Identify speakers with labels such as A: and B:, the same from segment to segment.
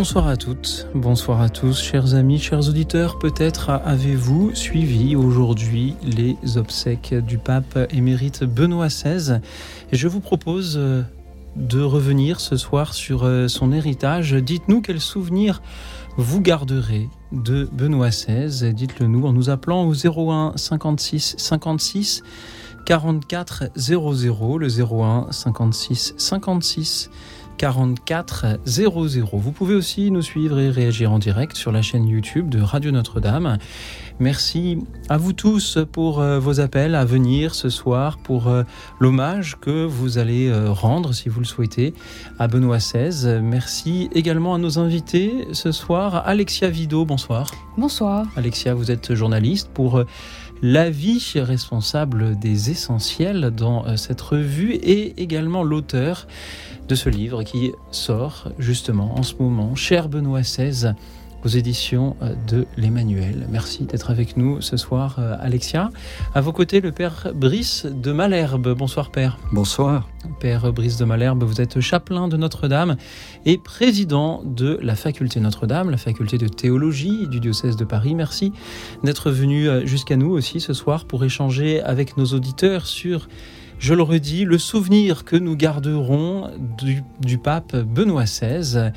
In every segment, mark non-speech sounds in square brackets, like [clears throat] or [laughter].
A: Bonsoir à toutes, bonsoir à tous, chers amis, chers auditeurs. Peut-être avez-vous suivi aujourd'hui les obsèques du pape émérite Benoît XVI. Et je vous propose euh, de revenir ce soir sur euh, son héritage. Dites-nous quels souvenirs vous garderez de Benoît XVI. Dites-le nous en nous appelant au 01 56 56 44 00, le 01 56 56 44 00. Vous pouvez aussi nous suivre et réagir en direct sur la chaîne YouTube de Radio Notre-Dame. Merci à vous tous pour euh, vos appels à venir ce soir, pour euh, l'hommage que vous allez euh, rendre, si vous le souhaitez, à Benoît XVI. Merci également à nos invités ce soir. Alexia Vido, bonsoir.
B: Bonsoir.
A: Alexia, vous êtes journaliste pour l'avis responsable des essentiels dans cette revue et également l'auteur de ce livre qui sort justement en ce moment, Cher Benoît XVI, aux éditions euh, de l'Emmanuel. Merci d'être avec nous ce soir, euh, Alexia. À vos côtés, le père Brice de Malherbe. Bonsoir, père.
C: Bonsoir.
A: Père Brice de Malherbe, vous êtes chapelain de Notre-Dame et président de la faculté Notre-Dame, la faculté de théologie du diocèse de Paris. Merci d'être venu euh, jusqu'à nous aussi ce soir pour échanger avec nos auditeurs sur je le redis, le souvenir que nous garderons du, pape Benoît XVI.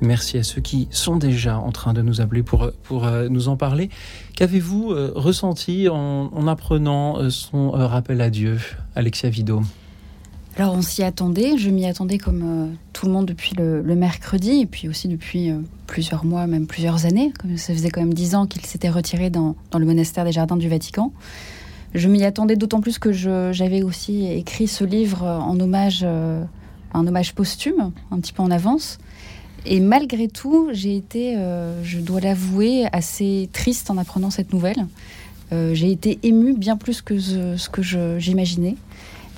A: Merci à ceux qui sont déjà en train de nous appeler pour, pour euh, nous en parler. Qu'avez-vous euh, ressenti en, apprenant euh, son rappel à Dieu, Alexia Vido?
B: Alors on s'y attendait, je m'y attendais comme tout le monde depuis le, mercredi et puis aussi depuis plusieurs mois, même plusieurs années. Comme ça faisait quand même dix ans qu'il s'était retiré dans, dans, le monastère des Jardins du Vatican. Je m'y attendais d'autant plus que j'avais aussi écrit ce livre en hommage, euh, un hommage posthume, un petit peu en avance. Et malgré tout, j'ai été, euh, je dois l'avouer, assez triste en apprenant cette nouvelle. Euh, j'ai été émue bien plus que ce, que j'imaginais.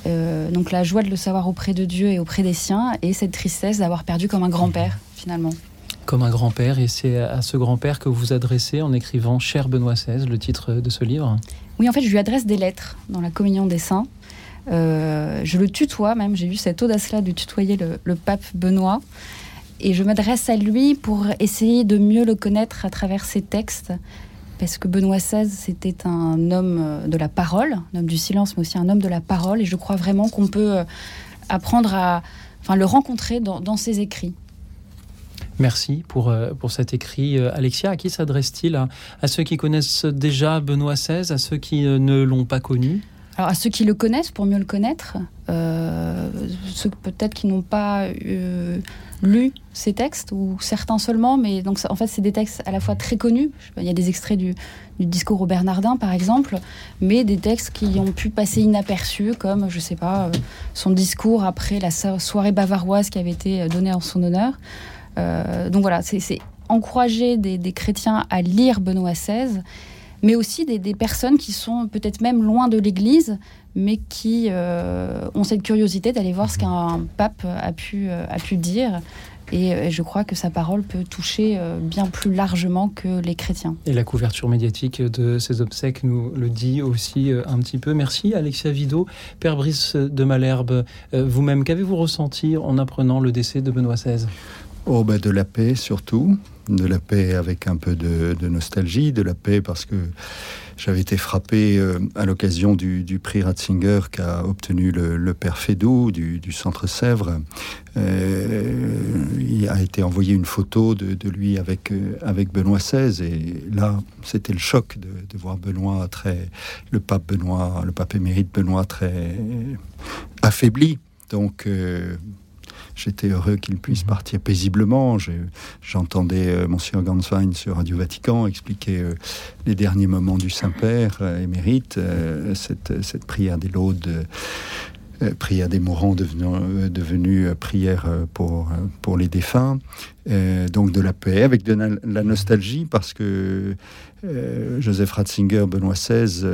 B: donc la joie de le savoir auprès de Dieu et auprès des siens, et cette tristesse d'avoir perdu comme un grand-père, finalement.
A: Comme un grand-père, et c'est à ce grand-père que vous vous adressez en écrivant Cher Benoît XVI, le titre de ce livre
B: oui, en fait, je lui adresse des lettres dans la communion des saints. Euh, je le tutoie même, j'ai eu cette audace-là de tutoyer le, pape Benoît. Et je m'adresse à lui pour essayer de mieux le connaître à travers ses textes. Parce que Benoît XVI, c'était un homme de la parole, un homme du silence, mais aussi un homme de la parole. Et je crois vraiment qu'on peut euh, apprendre à enfin, le rencontrer dans ses écrits.
A: Merci pour, euh, pour cet écrit. Euh, Alexia, à qui s'adresse-t-il à, ceux qui connaissent déjà Benoît XVI, à ceux qui euh, ne l'ont pas connu?
B: Alors à ceux qui le connaissent pour mieux le connaître, ceux peut-être qui n'ont pas lu ces textes ou certains seulement, mais donc en fait c'est des textes à la fois très connus. Il y a des extraits du, du, discours au Bernardin par exemple, mais des textes qui ont pu passer inaperçus comme je sais pas son discours après la soirée bavaroise qui avait été donnée en son honneur. Euh, donc voilà, c'est encourager des, chrétiens à lire Benoît XVI, mais aussi des, personnes qui sont peut-être même loin de l'Église, mais qui euh, ont cette curiosité d'aller voir ce qu'un pape a pu, euh, dire. Et, je crois que sa parole peut toucher bien plus largement que les chrétiens.
A: Et la couverture médiatique de ces obsèques nous le dit aussi un petit peu. Merci Alexia Vido. Père Brice de Malherbe, vous-même, qu'avez-vous ressenti en apprenant le décès de Benoît XVI
C: Oh, bah de la paix surtout, de la paix avec un peu de, nostalgie, de la paix parce que j'avais été frappé euh, à l'occasion du, prix Ratzinger qu'a obtenu le, père Fédou du, Centre Sèvres. Euh, il a été envoyé une photo de, lui avec, euh, avec Benoît XVI et là, c'était le choc de, de, voir Benoît très, le pape Benoît, le pape émérite Benoît très affaibli. Donc, J'étais heureux qu'il puisse mhm. partir paisiblement. J'entendais euh, Monsieur Ganswein sur Radio Vatican expliquer euh, les derniers moments du Saint-Père euh, émérite, cette, cette, prière des laudes. prière des mourants devenue, devenue prière pour, pour les défunts, donc de la paix, avec de la nostalgie, parce que Joseph Ratzinger, Benoît XVI,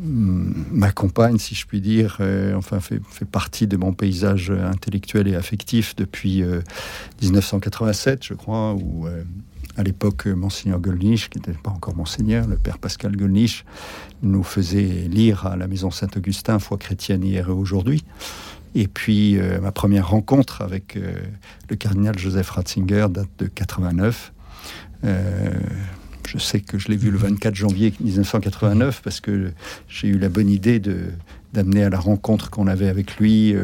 C: m'accompagne, si je puis dire, enfin fait, partie de mon paysage intellectuel et affectif depuis 1987, je crois, où à l'époque, Monseigneur Gollnisch, qui n'était pas encore Monseigneur, le père Pascal Gollnisch, nous faisait lire à la Maison Saint-Augustin Foi chrétienne hier et aujourd'hui. Et puis, euh, ma première rencontre avec euh, le cardinal Joseph Ratzinger date de 89. Euh, je sais que je l'ai vu le 24 janvier 1989 parce que j'ai eu la bonne idée de d'amener à la rencontre qu'on avait avec lui,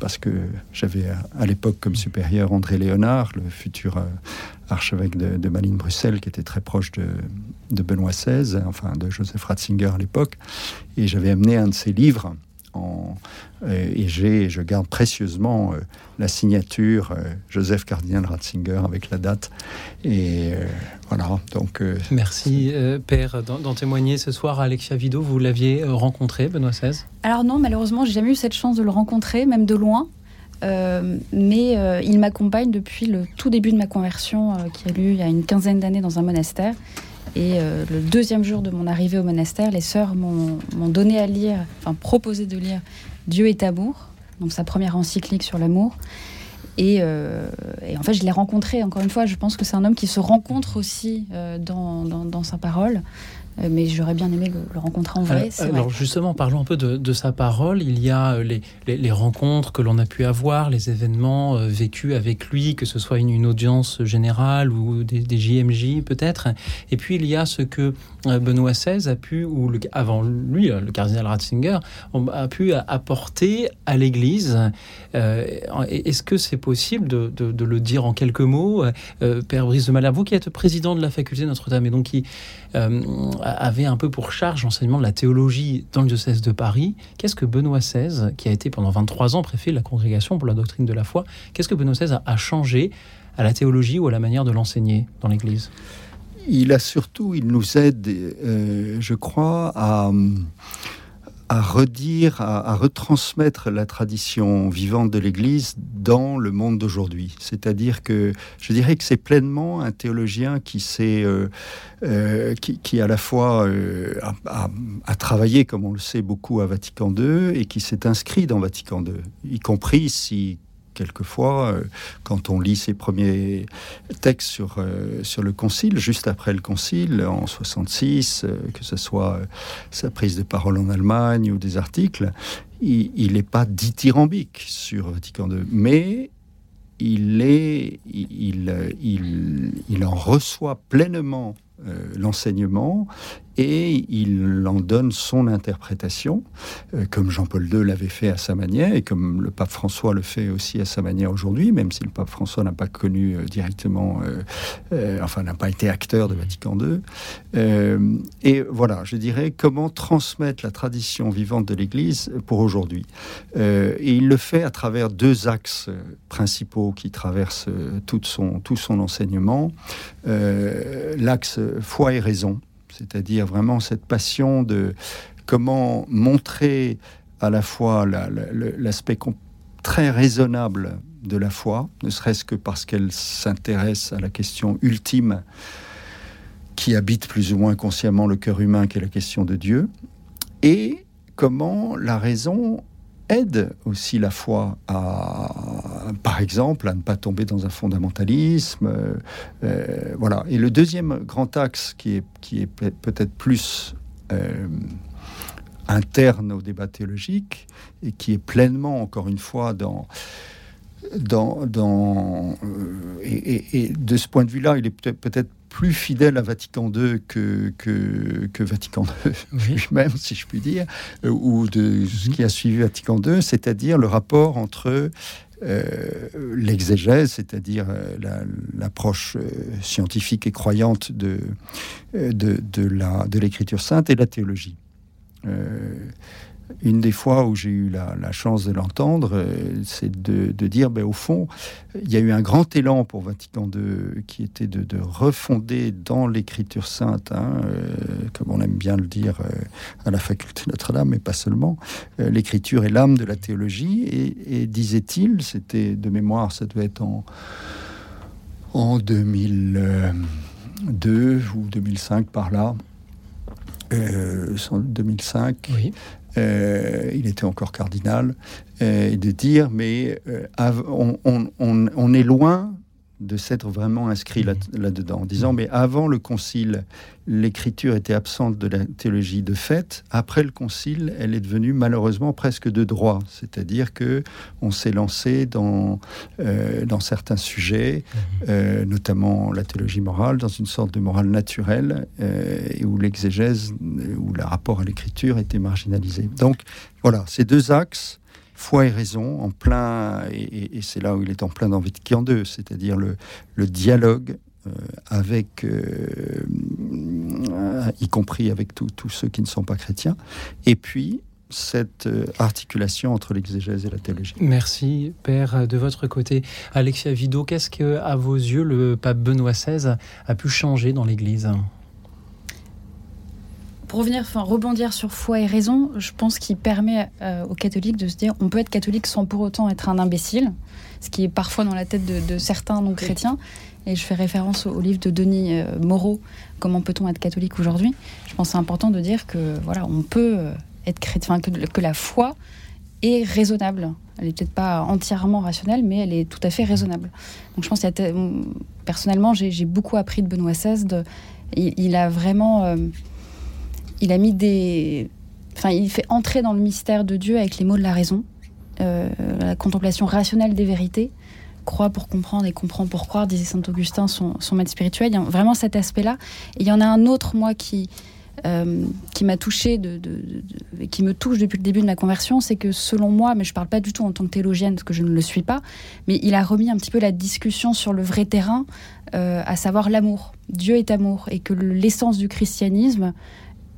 C: parce que j'avais à, l'époque comme supérieur André Léonard, le futur archevêque de, Malines-Bruxelles, qui était très proche de, de, Benoît XVI, enfin de Joseph Ratzinger à l'époque, et j'avais amené un de ses livres euh, et j'ai, je garde précieusement euh, la signature euh, Joseph Cardinal Ratzinger avec la date. Et voilà, donc.
A: Merci, Père, d'en témoigner ce soir à Alexia Vido. Vous l'aviez rencontré, Benoît XVI
B: Alors, non, malheureusement, j'ai jamais eu cette chance de le rencontrer, même de loin. mais il m'accompagne depuis le tout début de ma conversion qui a lieu il y a une quinzaine d'années dans un monastère. Et euh, le deuxième jour de mon arrivée au monastère, les sœurs m'ont donné à lire, enfin proposé de lire Dieu est amour, donc sa première encyclique sur l'amour. Et, euh, en fait, je l'ai rencontré, encore une fois, je pense que c'est un homme qui se rencontre aussi euh, dans, sa parole. Euh, mais j'aurais bien aimé le, rencontrer en vrai.
A: Alors, justement, parlons un peu de, sa parole. Il y a euh, les, rencontres que l'on a pu avoir, les événements euh, vécus avec lui, que ce soit une, audience générale ou des, JMJ peut-être. Et puis il y a ce que Benoît XVI a pu, ou le, avant lui, le cardinal Ratzinger, a pu apporter à l'Église. Est-ce que c'est possible de, le dire en quelques mots? Père Brice de Malherbe, vous qui êtes président de la faculté Notre-Dame et donc qui avait un peu pour charge l'enseignement de la théologie dans le diocèse de Paris. Qu'est-ce que Benoît XVI, qui a été pendant 23 ans préfet de la congrégation pour la doctrine de la foi, qu'est-ce que Benoît XVI a, changé à la théologie ou à la manière de l'enseigner dans l'Église?
C: Il a surtout, il nous aide, euh, je crois, à à redire, à, retransmettre la tradition vivante de l'Église dans le monde d'aujourd'hui. C'est-à-dire que je dirais que c'est pleinement un théologien qui s'est, euh, euh, qui, à la fois euh, a, travaillé, comme on le sait beaucoup, à Vatican II et qui s'est inscrit dans Vatican II, y compris si quelquefois, euh, quand on lit ses premiers textes sur, euh, sur le Concile, juste après le Concile, en 66, euh, que ce soit sa prise de parole en Allemagne ou des articles, il n'est pas dithyrambique sur Vatican II, mais il, est, il, il, il en reçoit pleinement l'enseignement et il en donne son interprétation, euh, comme Jean-Paul II l'avait fait à sa manière, et comme le pape François le fait aussi à sa manière aujourd'hui, même si le pape François n'a pas connu euh, directement, euh, enfin n'a pas été acteur de Vatican II. et voilà, je dirais comment transmettre la tradition vivante de l'Église pour aujourd'hui. et il le fait à travers deux axes principaux qui traversent tout son, tout son enseignement. L'axe foi et raison c'est-à-dire vraiment cette passion de comment montrer à la fois l'aspect très raisonnable de la foi, ne serait-ce que parce qu'elle s'intéresse à la question ultime qui habite plus ou moins consciemment le cœur humain, qui est la question de Dieu, et comment la raison aide aussi la foi à, par exemple, à ne pas tomber dans un fondamentalisme. Euh, euh, voilà. Et le deuxième grand axe qui est, qui est peut-être plus euh, interne au débat théologique et qui est pleinement, encore une fois, dans dans, dans et, de ce point de vue-là, il est peut-être plus fidèle à Vatican II que, que, Vatican II [laughs] lui-même, si je puis dire, euh, ou de ce qui a suivi Vatican II, c'est-à-dire le rapport entre euh, l'exégèse, c'est-à-dire euh, l'approche scientifique et croyante de, de, de l'écriture sainte et la théologie une des fois où j'ai eu la, chance de l'entendre, euh, c'est de, dire, ben, au fond, il y a eu un grand élan pour Vatican II qui était de, refonder dans l'écriture sainte, hein, euh, comme on aime bien le dire euh, à la faculté Notre-Dame, mais pas seulement, l'écriture est l'âme de la théologie. Et, disait-il, c'était de mémoire, ça devait être en, en 2002 ou 2005 par là, euh, 2005. Oui. Euh, il était encore cardinal, euh, et de dire, mais on, on, est loin de s'être vraiment inscrit là, mhm. là-dedans, en disant, mais avant le concile, l'écriture était absente de la théologie de fait. Après le concile, elle est devenue malheureusement presque de droit, c'est-à-dire que on s'est lancé dans euh, dans certains sujets, mhm. euh, notamment la théologie morale, dans une sorte de morale naturelle, euh, où l'exégèse, où le rapport à l'écriture était marginalisé. Donc voilà, ces deux axes foi et raison en plein, et, c'est là où il est en plein dans Vatican II, c'est-à-dire le, le dialogue euh, avec, euh, y compris avec tous ceux qui ne sont pas chrétiens, et puis cette euh, articulation entre l'exégèse et la théologie.
A: Merci, Père. De votre côté, Alexia Vido, qu'est-ce que, à vos yeux, le pape Benoît XVI a pu changer dans l'Église?
B: Pour revenir, enfin rebondir sur foi et raison, je pense qu'il permet euh, aux catholiques de se dire on peut être catholique sans pour autant être un imbécile, ce qui est parfois dans la tête de, certains non chrétiens. Et je fais référence au, livre de Denis euh, Moreau, Comment peut-on être catholique aujourd'hui? Je pense que c'est important de dire que voilà, on peut euh, être chrétien, que, la foi est raisonnable. Elle n'est peut-être pas entièrement rationnelle, mais elle est tout à fait raisonnable. Donc je pense que personnellement, j'ai beaucoup appris de Benoît XVI. Il, a vraiment il a mis des. Enfin, il fait entrer dans le mystère de Dieu avec les mots de la raison, euh, la contemplation rationnelle des vérités. Croit pour comprendre et comprend pour croire, disait saint Augustin, son, maître spirituel. Il y a vraiment cet aspect-là. Et il y en a un autre, moi, qui, euh, qui m'a touché, de, qui me touche depuis le début de ma conversion, c'est que selon moi, mais je ne parle pas du tout en tant que théologienne parce que je ne le suis pas, mais il a remis un petit peu la discussion sur le vrai terrain, euh, à savoir l'amour. Dieu est amour et que l'essence du christianisme,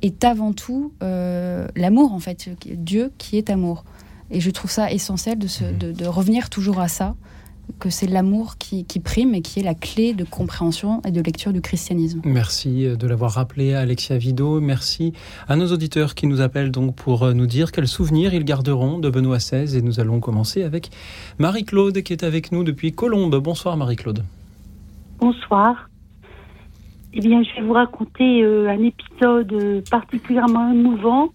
B: est avant tout euh, l'amour, en fait, Dieu qui est amour. Et je trouve ça essentiel de, mhm. de, revenir toujours à ça, que c'est l'amour qui, prime et qui est la clé de compréhension et de lecture du christianisme.
A: Merci euh, de l'avoir rappelé Alexia Vido. Merci à nos auditeurs qui nous appellent donc pour euh, nous dire quels souvenirs ils garderont de Benoît XVI. Et nous allons commencer avec Marie-Claude qui est avec nous depuis Colombes. Bonsoir Marie-Claude.
D: Bonsoir. Eh bien, je vais vous raconter euh, un épisode euh, particulièrement émouvant.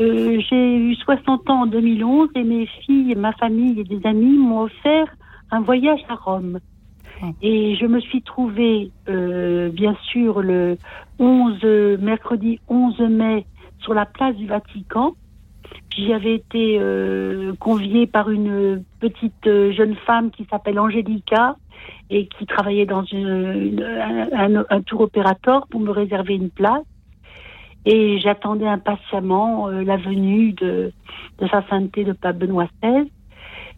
D: Euh, j'ai eu 60 ans en 2011 et mes filles, ma famille et des amis m'ont offert un voyage à Rome. Ah. Et je me suis trouvée, bien sûr, le 11, mercredi 11 mai sur la place du Vatican. J'y avais été conviée par une petite jeune femme qui s'appelle Angelica, et qui travaillait dans un, tour opérateur pour me réserver une place. Et j'attendais impatiemment euh, la venue de, sa sainteté de Pape Benoît XVI.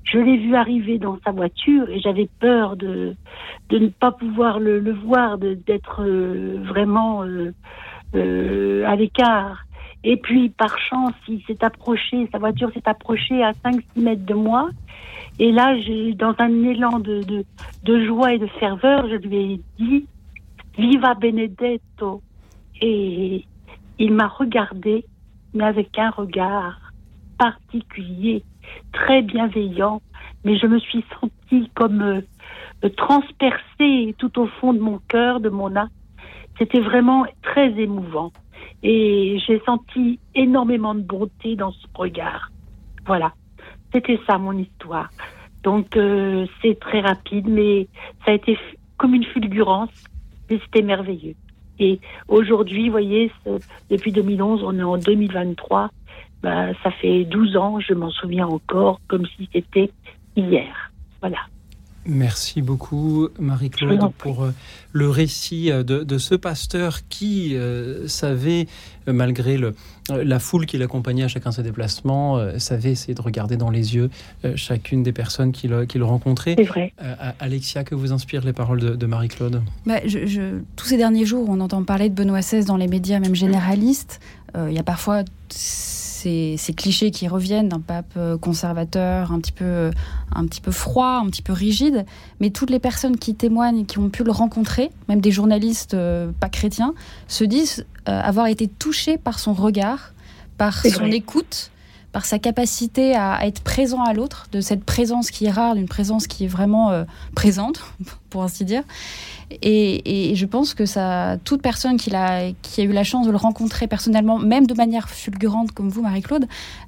D: Je l'ai vu arriver dans sa voiture et j'avais peur de, de ne pas pouvoir le, le voir, d'être euh, vraiment euh, à l'écart. Et puis, par chance, il s'est approché, sa voiture s'est approchée à 5-6 mètres de moi. Et là, dans un élan de, de, joie et de ferveur, je lui ai dit Viva Benedetto. Et il m'a regardé, mais avec un regard particulier, très bienveillant. Mais je me suis sentie comme euh, transpercée tout au fond de mon cœur, de mon âme. C'était vraiment très émouvant. Et j'ai senti énormément de bonté dans ce regard. Voilà. C'était ça mon histoire. Donc euh, c'est très rapide, mais ça a été comme une fulgurance, mais c'était merveilleux. Et aujourd'hui, vous voyez, depuis 2011, on est en 2023, bah, ça fait 12 ans, je m'en souviens encore, comme si c'était hier. Voilà.
A: Merci beaucoup, Marie-Claude, pour euh, le récit euh, de, ce pasteur qui euh, savait, malgré le, la foule qui l'accompagnait à chacun de ses déplacements, savait essayer de regarder dans les yeux chacune des personnes qu'il rencontrait.
D: C'est vrai.
A: Alexia, que vous inspirent les paroles de, Marie-Claude?
B: Bah, Tous ces derniers jours, on entend parler de Benoît XVI dans les médias, même généralistes. Il y a parfois ces, clichés qui reviennent d'un pape euh, conservateur, un petit, peu, un petit peu froid, un petit peu rigide. Mais toutes les personnes qui témoignent et qui ont pu le rencontrer, même des journalistes euh, pas chrétiens, se disent euh, avoir été touchés par son regard, par son écoute, par sa capacité à, être présent à l'autre, de cette présence qui est rare, d'une présence qui est vraiment euh, présente, [laughs] pour ainsi dire. Et, je pense que ça, toute personne qui a, eu la chance de le rencontrer personnellement, même de manière fulgurante comme vous, Marie-Claude,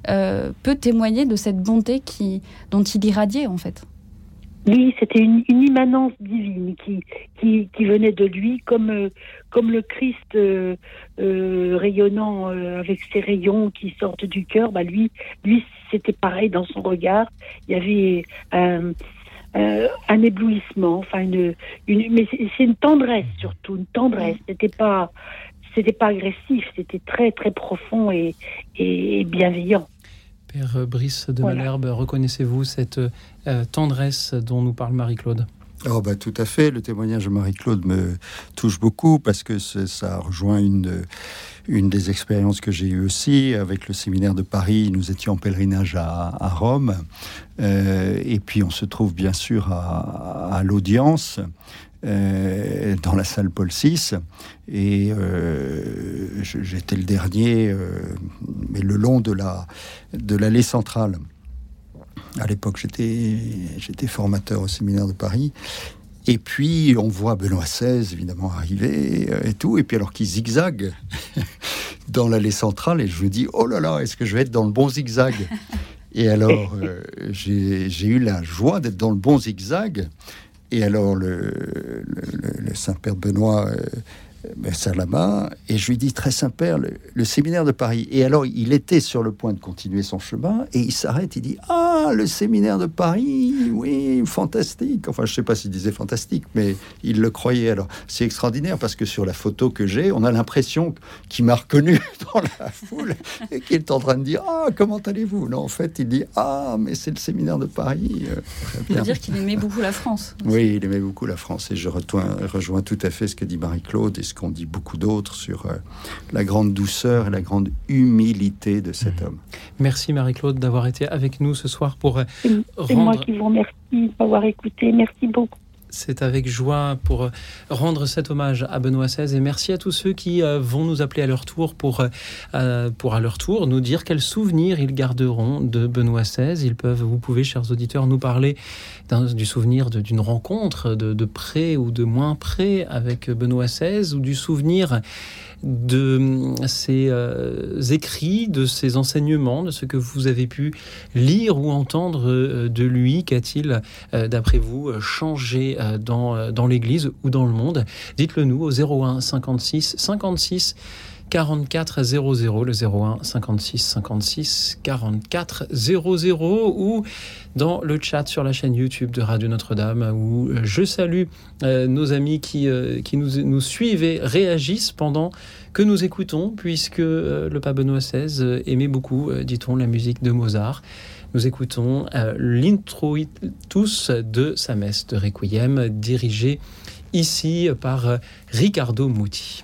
B: euh, peut témoigner de cette bonté qui, dont il irradiait en fait.
D: Oui, c'était une, immanence divine qui, venait de lui, comme, euh, le Christ euh, rayonnant avec ses rayons qui sortent du cœur. Bah lui, lui c'était pareil dans son regard. Il y avait euh, un éblouissement, enfin une, mais c'est une tendresse surtout, une tendresse. C'était pas, pas agressif, c'était très très profond et, bienveillant.
A: Père Brice de Malherbe, reconnaissez-vous cette euh, tendresse dont nous parle Marie-Claude?
C: Oh bah, tout à fait, le témoignage de Marie-Claude me touche beaucoup parce que ça rejoint une, une des expériences que j'ai eues aussi avec le séminaire de Paris. Nous étions en pèlerinage à, Rome euh, et puis on se trouve bien sûr à, l'audience. Euh, dans la salle Paul VI et euh, j'étais le dernier mais le long de la de l'allée centrale à l'époque, j'étais, j'étais formateur au séminaire de Paris. Et puis, on voit Benoît XVI, évidemment, arriver euh, et tout. Et puis, alors qu'il zigzague [laughs] dans l'allée centrale, et je me dis, oh là là, est-ce que je vais être dans le bon zigzag? [laughs] Et alors, euh, j'ai eu la joie d'être dans le bon zigzag. Et alors, le, le, Saint-Père Benoît euh, la main et je lui dis très Saint-Père, le, séminaire de Paris. Et alors, il était sur le point de continuer son chemin et il s'arrête, il dit Ah, le séminaire de Paris, oui, fantastique. Enfin, je sais pas s'il disait fantastique, mais il le croyait. Alors, c'est extraordinaire parce que sur la photo que j'ai, on a l'impression qu'il m'a reconnu [laughs] dans la foule et qu'il est en train de dire Ah, comment allez-vous? Non, en fait, il dit Ah, mais c'est le séminaire de Paris.
B: Il veut dire qu'il aimait beaucoup la France.
C: Oui, il aimait beaucoup la France et je rejoins, rejoins tout à fait ce que dit Marie-Claude ce qu'on dit beaucoup d'autres sur euh, la grande douceur et la grande humilité de cet mmh. homme.
A: Merci Marie-Claude d'avoir été avec nous ce soir pour
D: euh, C'est moi qui vous remercie d'avoir écouté. Merci beaucoup.
A: C'est avec joie pour euh, rendre cet hommage à Benoît XVI et merci à tous ceux qui vont nous appeler à leur tour pour, pour à leur tour nous dire quels souvenirs ils garderont de Benoît XVI. Ils peuvent, vous pouvez, chers auditeurs, nous parler du souvenir d'une rencontre de, près ou de moins près avec Benoît XVI ou du souvenir de ses euh, écrits, de ses enseignements, de ce que vous avez pu lire ou entendre euh, de lui. Qu'a-t-il, euh, d'après vous, changé dans, dans l'Église ou dans le monde? Dites-le nous au 01 56 56 44 00, le 01 56 56 44 00 ou dans le chat sur la chaîne YouTube de Radio Notre-Dame où je salue euh, nos amis qui, euh, qui nous, suivent et réagissent pendant que nous écoutons puisque euh, le pape Benoît XVI aimait beaucoup, dit-on, la musique de Mozart. Nous écoutons l'introitus de sa messe de Requiem dirigée ici par Ricardo Muti.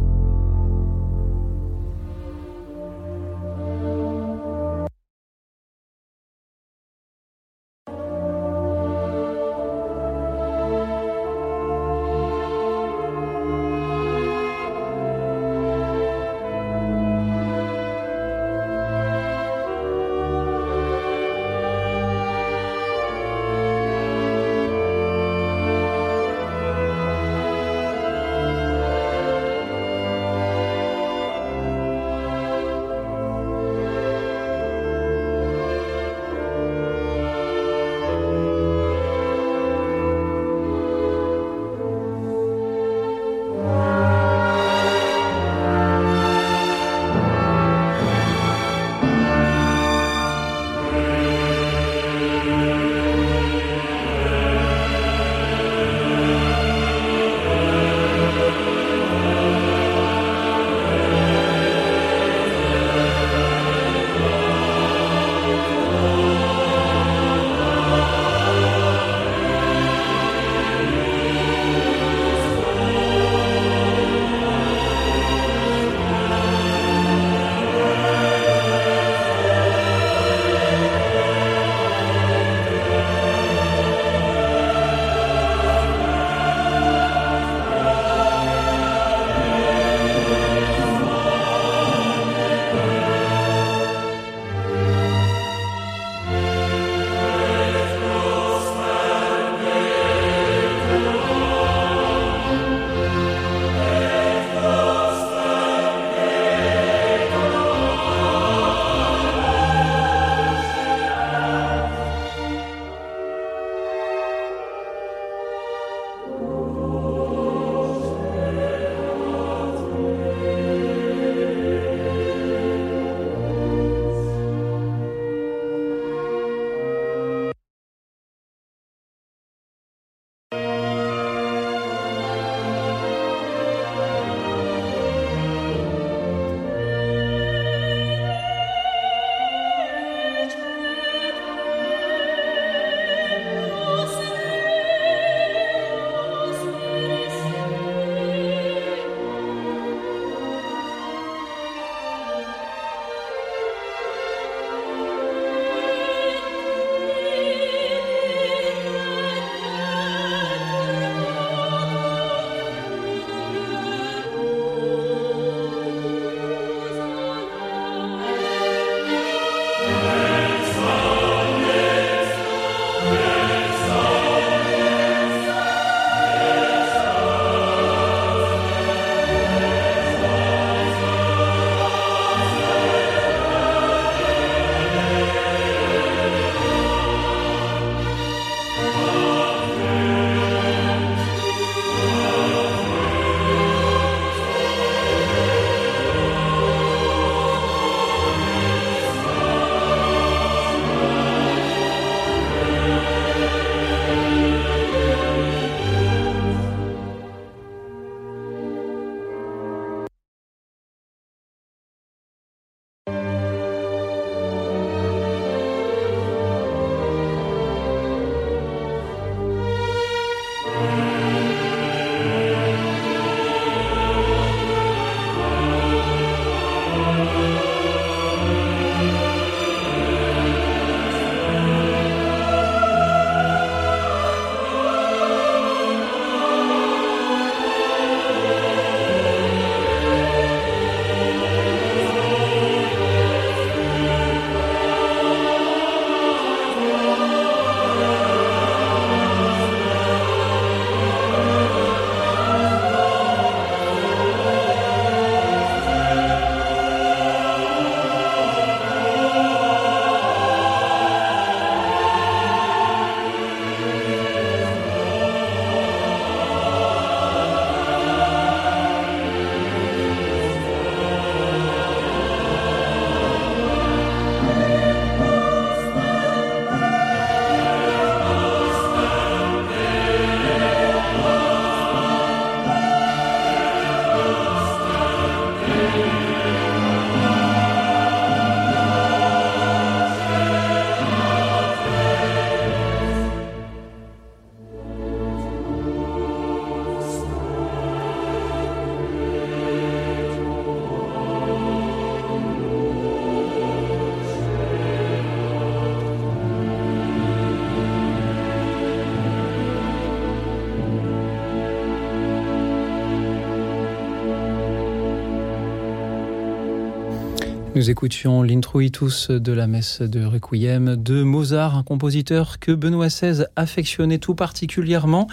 A: Nous écoutions l'introitus de la messe de Requiem de Mozart, un compositeur que Benoît XVI affectionnait tout particulièrement.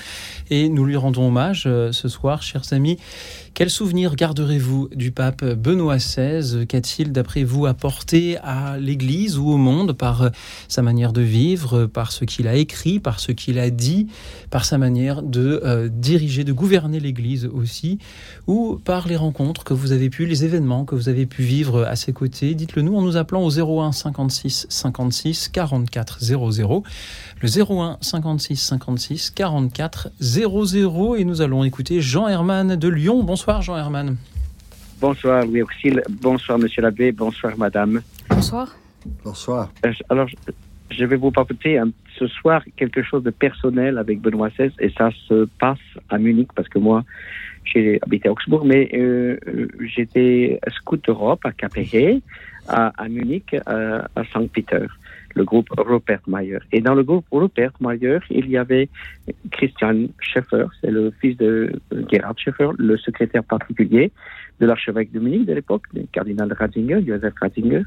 A: Et nous lui rendons hommage euh, ce soir, chers amis. Quel souvenir garderez-vous du pape Benoît XVI Qu'a-t-il, d'après vous, apporté à l'Église ou au monde par euh, sa manière de vivre, par ce qu'il a écrit, par ce qu'il a dit, par sa manière de euh, diriger, de gouverner l'Église aussi, ou par les rencontres que vous avez pu, les événements que vous avez pu vivre à ses côtés? Dites-le nous en nous appelant au 01 56 56 44 00. Le 01 56 56 44 00 et nous allons écouter Jean Herman de Lyon. Bonsoir Jean Herman.
E: Bonsoir Louis Auxil, bonsoir Monsieur l'abbé, bonsoir Madame.
B: Bonsoir.
C: Bonsoir.
E: Euh, Alors, je vais vous parler ce soir quelque chose de personnel avec Benoît XVI et ça se passe à Munich parce que moi, j'ai habité à Augsbourg, mais euh, j'étais scout d'Europe à KPG, à, à Munich, à, à Saint-Peter, le groupe Rupert Mayer. Et dans le groupe Rupert Mayer, il y avait Christian Scheffer, c'est le fils de Gerhard Scheffer, le secrétaire particulier de l'archevêque de Munich de l'époque, le cardinal Ratzinger, Joseph Ratzinger.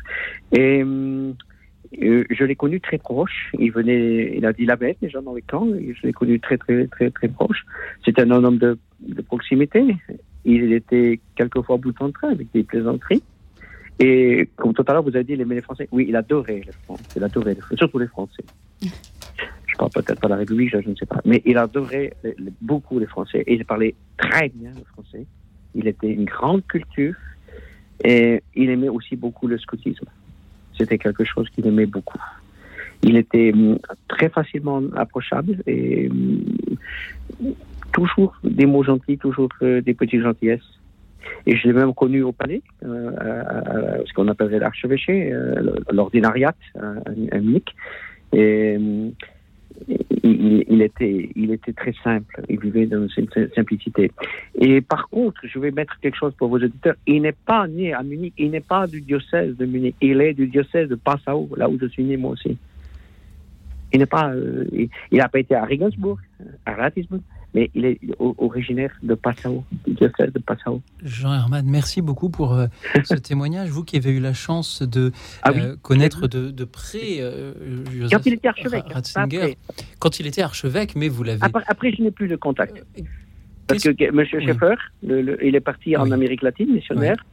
E: Et euh, je l'ai connu très proche. Il venait, il a dit la bête déjà dans les camps. Je l'ai connu très, très, très, très proche. C'était un homme de, de proximité. Il était quelquefois bout en train avec des plaisanteries. Et comme tout à l'heure, vous avez dit, il aimait les Français. Oui, il adorait les Français. Il adorait les Français, surtout les Français. [laughs] Je parle peut-être pas de la République, je ne sais pas. Mais il adorait les- les- beaucoup les Français. Et il parlait très bien le français. Il était une grande culture. Et il aimait aussi beaucoup le scoutisme. C'était quelque chose qu'il aimait beaucoup. Il était hum, très facilement approchable et hum, toujours des mots gentils, toujours euh, des petites gentillesses. Et je l'ai même connu au palais, euh, ce qu'on appellerait l'archevêché, euh, l'ordinariat à, Munich. Et hum, il, était, il était très simple. Il vivait dans une sim- simplicité. Et par contre, je vais mettre quelque chose pour vos auditeurs. Il n'est pas né à Munich. Il n'est pas du diocèse de Munich. Il est du diocèse de Passau, là où je suis né moi aussi. Il n'est pas, euh, il n'a pas été à Regensburg, à Ratisbonne, mais il est originaire de Passau, du diocèse de Passau.
A: Jean Herman, merci beaucoup pour euh, [laughs] ce témoignage. Vous qui avez eu la chance de
E: Ah oui.
A: euh, connaître de, de près euh, Joseph
E: Quand il était archevêque.
A: Ratzinger, quand il était archevêque, mais vous l'avez.
E: Après, après, je n'ai plus de contact.
A: Euh,
E: Parce que M.
A: Oui.
E: Schaeffer, le- le- il est parti en. Amérique latine, missionnaire,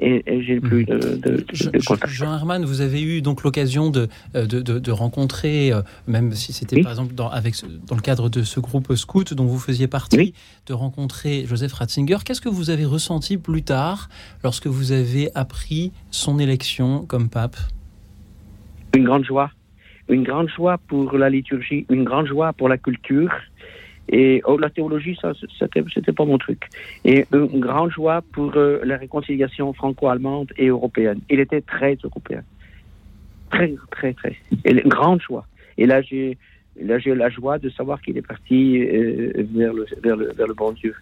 E: et, et j'ai plus de, de-
A: Jean-
E: de contact.
A: Jean Herman, vous avez eu donc l'occasion de, euh, de, de- de rencontrer, euh, même si c'était
E: Oui.
A: par exemple dans, avec, ce- dans le cadre de ce groupe scout dont vous faisiez partie,
E: Oui.
A: de rencontrer Joseph Ratzinger. Qu'est-ce que vous avez ressenti plus tard lorsque vous avez appris son élection comme pape?
E: Une grande joie. Une grande joie pour la liturgie, une grande joie pour la culture. Et oh, la théologie, ça, c'était, c'était pas mon truc. Et une grande joie pour euh, la réconciliation franco-allemande et européenne. Il était très européen. Très, très, très. Et une grande joie. Et là, j'ai, là, j'ai la joie de savoir qu'il est parti euh, vers, le, vers, le, vers le bon Dieu.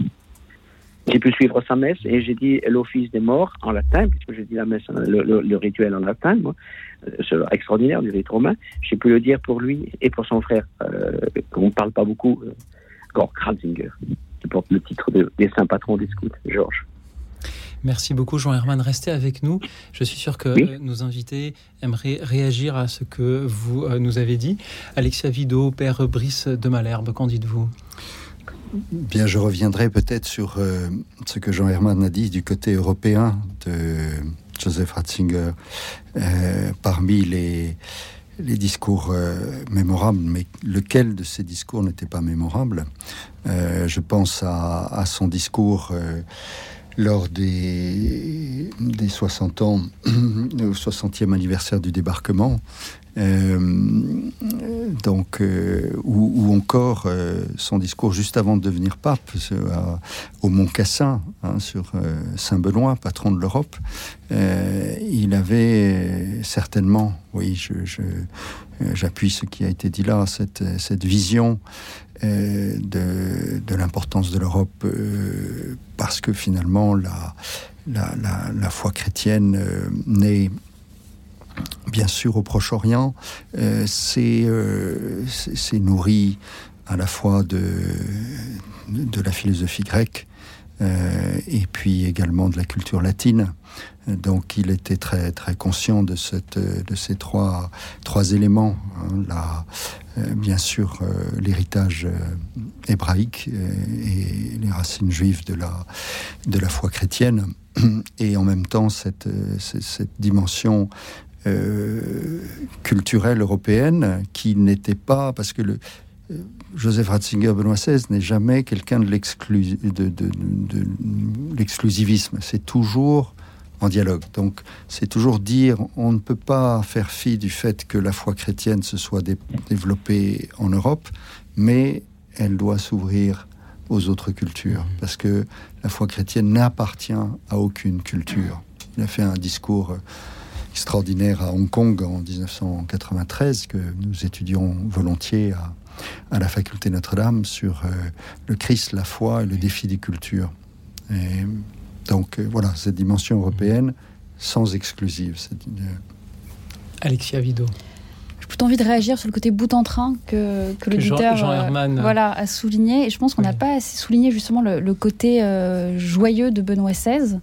E: J'ai pu suivre sa messe et j'ai dit l'office des morts en latin, puisque j'ai dit la messe, le, rituel en latin, moi, euh, c'est extraordinaire du rite romain. J'ai pu le dire pour lui et pour son frère, euh, qu'on ne parle pas beaucoup, Gord Kratzinger, qui porte le titre de, des saints patrons des scouts, Georges.
A: Merci beaucoup, Jean Herman. Restez avec nous. Je suis sûr que
E: Oui.
A: nos invités aimeraient réagir à ce que vous euh, nous avez dit. Alexia Vido, père Brice de Malherbe, qu'en dites-vous?
C: Bien, je reviendrai peut-être sur euh, ce que Jean Herman a dit du côté européen de Joseph Ratzinger. Euh, parmi les, les discours euh, mémorables, mais lequel de ces discours n'était pas mémorable Euh, Je pense à, son discours euh, lors des, des 60 ans, [clears throat] au 60e anniversaire du débarquement, donc, ou, encore son discours juste avant de devenir pape au Mont Cassin, hein, sur Saint-Benoît, patron de l'Europe, il avait certainement, oui, j'appuie ce qui a été dit là, cette, vision euh, de, l'importance de l'Europe, euh, parce que finalement la, foi chrétienne euh, bien sûr au Proche-Orient, c'est nourri à la fois de, de la philosophie grecque et puis également de la culture latine. Donc il était très, très conscient de, cette, de ces trois, trois éléments. Hein, la, euh, bien sûr euh, l'héritage euh, hébraïque et les racines juives de la, de la foi chrétienne, et en même temps cette, cette dimension culturelle européenne qui n'était pas, parce que le, Joseph Ratzinger, Benoît XVI, n'est jamais quelqu'un de l'exclusivisme. C'est toujours en dialogue. Donc c'est toujours dire on ne peut pas faire fi du fait que la foi chrétienne se soit développée en Europe, mais elle doit s'ouvrir aux autres cultures, mmh. parce que la foi chrétienne n'appartient à aucune culture. Il a fait un discours extraordinaire à Hong Kong en 1993 que nous étudions volontiers à, à la faculté Notre-Dame sur euh, le Christ, la foi et le défi des cultures. Et donc euh, voilà, cette dimension européenne sans exclusive. Une...
A: Alexia Vido.
B: J'ai plutôt envie de réagir sur le côté bout en train que, que, l'auditeur
A: Jean, euh,
B: voilà, a souligné. Et je pense qu'on n'a pas assez souligné justement le, côté euh, joyeux de Benoît XVI.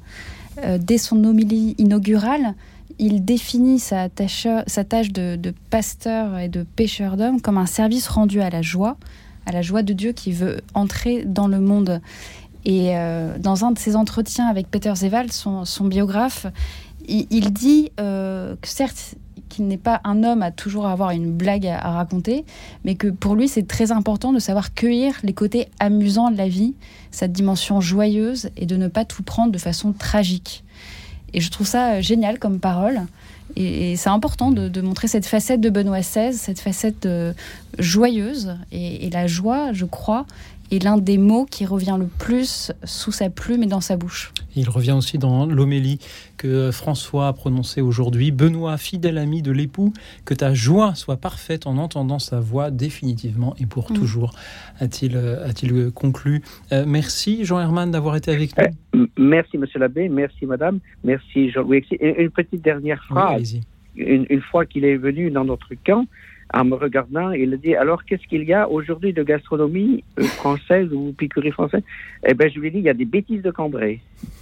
B: dès son homélie inaugurale, il définit sa tâche, sa tâche de, pasteur et de pêcheur d'hommes comme un service rendu à la joie, à la joie de Dieu qui veut entrer dans le monde. Et euh, dans un de ses entretiens avec Peter Zeval, son, biographe, il, dit euh, que certes, qu'il n'est pas un homme à toujours avoir une blague à, raconter, mais que pour lui, c'est très important de savoir cueillir les côtés amusants de la vie, cette dimension joyeuse, et de ne pas tout prendre de façon tragique. Et je trouve ça génial comme parole. Et, c'est important de, montrer cette facette de Benoît XVI, cette facette euh, joyeuse. et, la joie, je crois, est l'un des mots qui revient le plus sous sa plume et dans sa bouche.
A: Il revient aussi dans l'homélie que François a prononcée aujourd'hui. Benoît, fidèle ami de l'époux, que ta joie soit parfaite en entendant sa voix définitivement et pour mm. toujours, a-t-il a conclu. Euh, merci Jean Herman d'avoir été avec nous.
E: Euh, merci Monsieur l'abbé, merci Madame, merci Jean-Louis. Une petite dernière phrase. une, fois qu'il est venu dans notre camp, en me regardant, il a dit Alors, qu'est-ce qu'il y a aujourd'hui de gastronomie euh, française ou picurie française? Eh bien, je lui ai dit Il y a des bêtises de Cambrai. [laughs]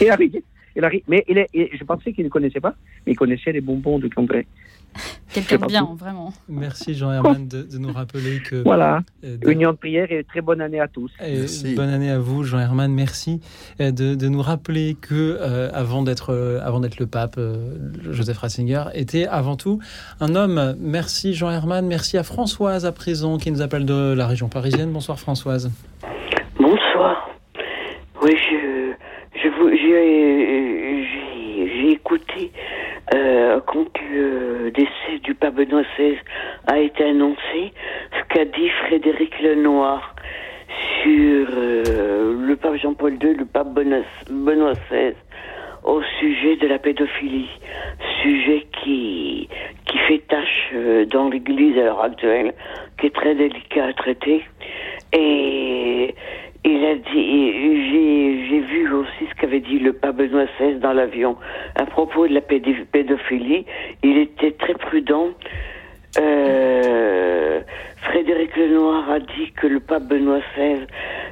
E: il a Il a Mais il est, je pensais qu'il ne connaissait pas, mais il connaissait les bonbons de Cambrai. [laughs]
B: Quelqu'un de bien, vraiment.
A: Merci Jean Herman de, nous rappeler que. [laughs]
E: Voilà. Euh, Union de prière et très bonne année à tous.
A: bonne année à vous, Jean Herman. Merci euh, de, nous rappeler que euh, avant d'être avant d'être le pape, Joseph Ratzinger était avant tout un homme. Merci Jean Herman. Merci à Françoise à présent qui nous appelle de la région parisienne. Bonsoir Françoise.
F: Bonsoir. Oui, je, je vous, j'ai écouté euh, quand le décès du pape Benoît XVI a été annoncé, ce qu'a dit Frédéric Lenoir sur euh, le pape Jean-Paul II, le pape Benoît XVI, au sujet de la pédophilie, sujet qui, qui fait tâche euh, dans l'Église à l'heure actuelle, qui est très délicat à traiter. Et il a dit, j'ai vu aussi ce qu'avait dit le pape Benoît XVI dans l'avion à propos de la pédophilie. Il était très prudent. Euh, Frédéric Lenoir a dit que le pape Benoît XVI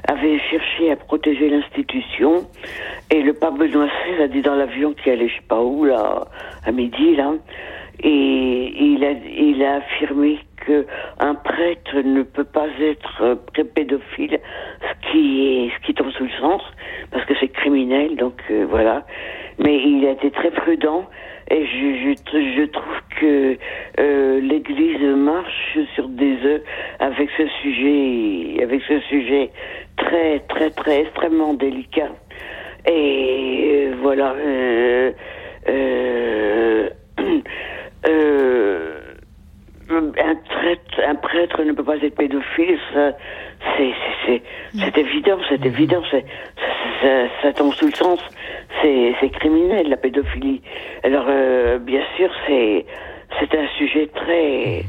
F: avait cherché à protéger l'institution et le pape Benoît XVI a dit dans l'avion qui allait je sais pas où là à midi là et il a il a affirmé un prêtre ne peut pas être pédophile, ce qui est ce qui tombe sous le sens, parce que c'est criminel, donc euh, voilà. Mais il a été très prudent et je, je, trouve que euh, l'Église marche sur des œufs avec ce sujet, avec ce sujet très très très extrêmement délicat. Et euh, voilà euh, un, traître, un, prêtre ne peut pas être pédophile, c'est mm. évident, c'est mm. évident, c est, c est, ça, ça, tombe sous le sens, c'est criminel la pédophilie. Alors euh, bien sûr, c'est un sujet très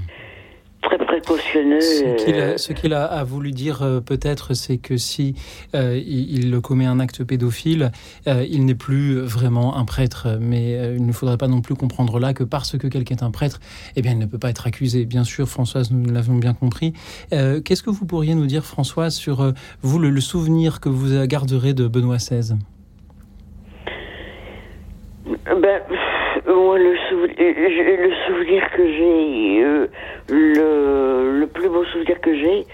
F: très précautionneux.
A: Ce qu'il a, a, voulu dire euh, peut-être, c'est que si euh, il, commet un acte pédophile, euh, il n'est plus vraiment un prêtre. Mais il ne faudrait pas non plus comprendre là que parce que quelqu'un est un prêtre, eh bien, il ne peut pas être accusé. Bien sûr, Françoise, nous l'avons bien compris. Qu'est-ce que vous pourriez nous dire, Françoise, sur vous le, souvenir que vous garderez de Benoît XVI
F: ben, moi, le, le souvenir que j'ai, euh, le, le, plus beau souvenir que j'ai,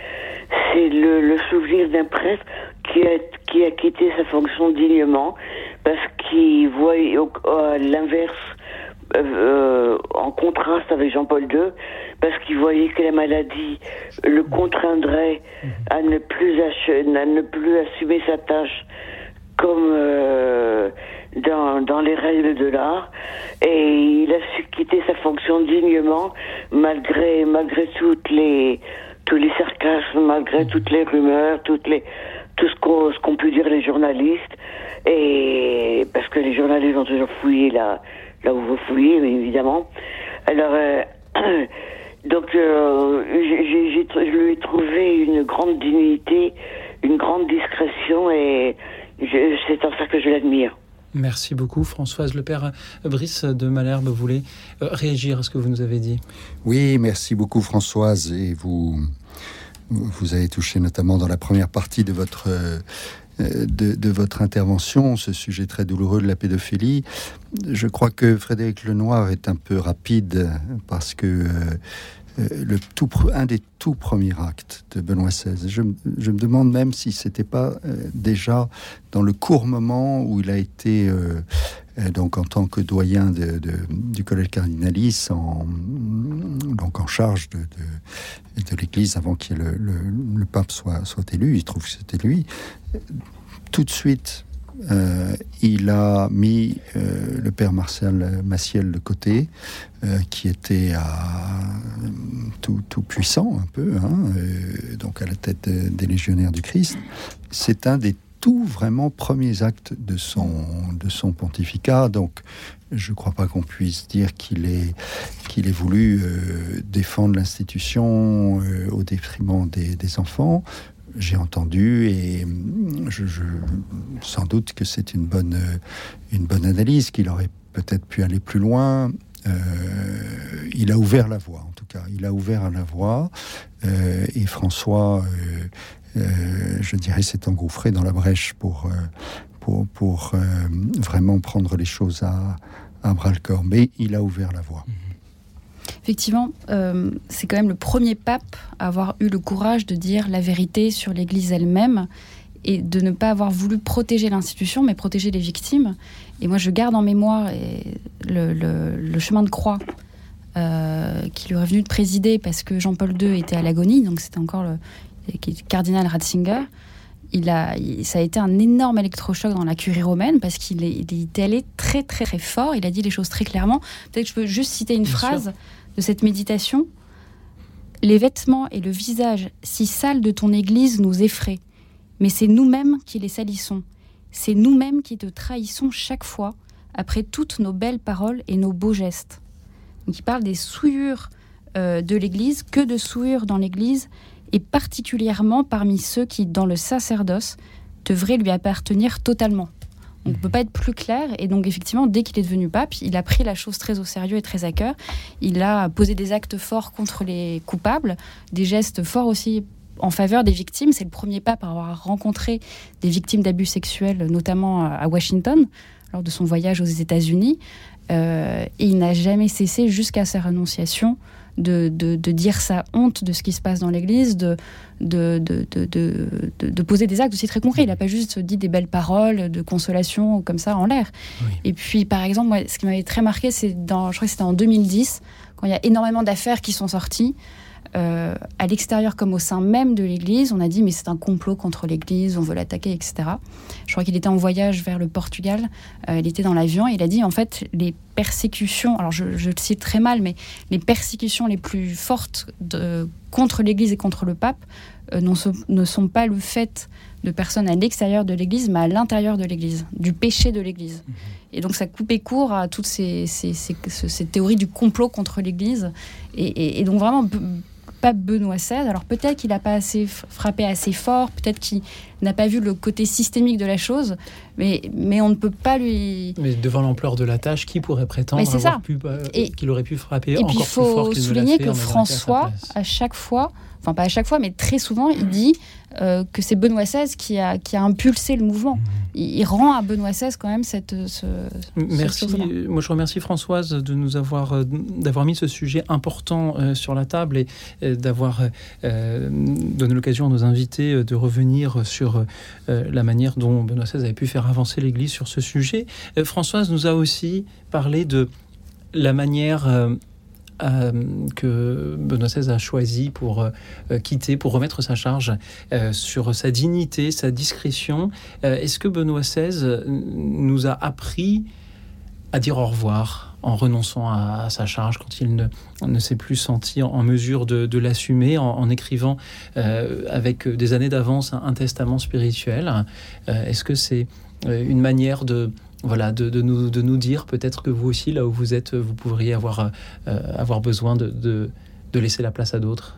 F: c'est le, le, souvenir d'un prêtre qui a, qui a quitté sa fonction dignement parce qu'il voyait à l'inverse, euh, en contraste avec Jean-Paul II, parce qu'il voyait que la maladie le contraindrait à ne plus, à ne plus assumer sa tâche comme euh, dans, dans les règles de l'art et il a su quitter sa fonction dignement malgré malgré toutes les tous les sarcasmes, malgré toutes les rumeurs, toutes les tout ce qu'ont ce qu'ont pu dire les journalistes et parce que les journalistes ont toujours fouillé là là où vous fouillez évidemment. Alors euh, [clears throat] donc euh, j'ai, je lui ai trouvé une grande dignité, une grande discrétion et c'est en ça que je l'admire.
A: Merci beaucoup Françoise. Le père Brice de Malherbe voulait euh, réagir à ce que vous nous avez dit?
C: Oui, merci beaucoup Françoise. Et vous, vous avez touché notamment dans la première partie de votre... Euh, de, votre intervention, ce sujet très douloureux de la pédophilie. Je crois que Frédéric Lenoir est un peu rapide parce que euh, le tout, un des tout premiers actes de Benoît XVI. Je, me demande même si c'était pas euh, déjà dans le court moment où il a été euh, donc en tant que doyen du collège cardinalis, en, donc en charge de, l'Église avant que le, le, le, pape soit, soit élu. Il trouve que c'était lui. Tout de suite, euh, il a mis euh, le père Martial Maciel de côté, euh, qui était tout, puissant un peu, hein, donc à la tête des légionnaires du Christ. C'est un des tout vraiment premiers actes de son, pontificat. Donc, je ne crois pas qu'on puisse dire qu'il ait, voulu défendre l'institution au détriment des enfants j'ai entendu et je, sans doute que c'est une bonne, une bonne analyse, qu'il aurait peut-être pu aller plus loin. Euh, il a ouvert la voie, en tout cas. Il a ouvert la voie. Euh, et François, euh, je dirais, s'est engouffré dans la brèche pour, pour, pour vraiment prendre les choses à, à bras le corps. Mais il a ouvert la voie. Mhm.
B: Effectivement, euh, c'est quand même le premier pape à avoir eu le courage de dire la vérité sur l'Église elle-même et de ne pas avoir voulu protéger l'institution, mais protéger les victimes. Et moi, je garde en mémoire le, chemin de croix euh, qui lui est venu de présider parce que Jean-Paul II était à l'agonie, donc c'était encore le, cardinal Ratzinger. Il a, ça a été un énorme électrochoc dans la curie romaine parce qu'il est, allé très, très, très fort. Il a dit les choses très clairement. Peut-être que je peux juste citer une phrase de cette méditation. Les vêtements et le visage si sales de ton Église nous effraient, mais c'est nous-mêmes qui les salissons. C'est nous-mêmes qui te trahissons chaque fois, après toutes nos belles paroles et nos beaux gestes. Il parle des souillures euh, de l'Église, que de souillures dans l'Église, et particulièrement parmi ceux qui, dans le sacerdoce, devraient lui appartenir totalement. On ne peut pas être plus clair. Et donc, effectivement, dès qu'il est devenu pape, il a pris la chose très au sérieux et très à cœur. Il a posé des actes forts contre les coupables, des gestes forts aussi en faveur des victimes. C'est le premier pape à avoir rencontré des victimes d'abus sexuels, notamment à Washington, lors de son voyage aux États-Unis. Euh, et il n'a jamais cessé, jusqu'à sa renonciation, de, dire sa honte de ce qui se passe dans l'Église, de, de, poser des actes aussi très concrets. Il n'a pas juste dit des belles paroles de consolation comme ça en l'air. Et puis, par exemple, ce qui m'avait très marqué, c'est dans, je crois que c'était en 2010, quand il y a énormément d'affaires qui sont sorties. Euh, à l'extérieur comme au sein même de l'Église, on a dit mais c'est un complot contre l'Église, on veut l'attaquer, etc. Je crois qu'il était en voyage vers le Portugal, euh, il était dans l'avion, et il a dit en fait les persécutions, alors je, le cite très mal, mais les persécutions les plus fortes de, contre l'Église et contre le pape euh, ne sont pas le fait de personnes à l'extérieur de l'Église, mais à l'intérieur de l'Église, du péché de l'Église. Mmh. Et donc ça coupait court à toutes ces, théories du complot contre l'Église. et, donc vraiment pape Benoît XVI. Alors peut-être qu'il n'a pas assez frappé assez fort, peut-être qu'il n'a pas vu le côté systémique de la chose, mais, mais on ne peut pas lui.
A: Mais devant l'ampleur de la tâche, qui pourrait prétendre euh, qu'il aurait pu frapper encore plus fort
B: Et puis il faut souligner que François, à chaque fois, enfin pas à chaque fois, mais très souvent, il dit euh, que c'est Benoît XVI qui a, qui a impulsé le mouvement. Il, rend à Benoît XVI quand même cette. Ce,
A: Merci. Moi, je remercie Françoise de nous avoir euh, d'avoir mis ce sujet important euh, sur la table et, d'avoir donné l'occasion à nos invités de revenir sur la manière dont Benoît XVI avait pu faire avancer l'Église sur ce sujet. Françoise nous a aussi parlé de la manière que Benoît XVI a choisi pour euh, quitter, pour remettre sa charge euh, sur sa dignité, sa discrétion. Est-ce que Benoît XVI nous a appris à dire au revoir en renonçant à, sa charge quand il ne, ne s'est plus senti en, mesure de, l'assumer, en, écrivant avec des années d'avance un, testament spirituel? Est-ce que c'est une manière de, voilà, de, nous, de nous dire peut-être que vous aussi, là où vous êtes, vous pourriez avoir, euh, avoir besoin de, de, laisser la place à d'autres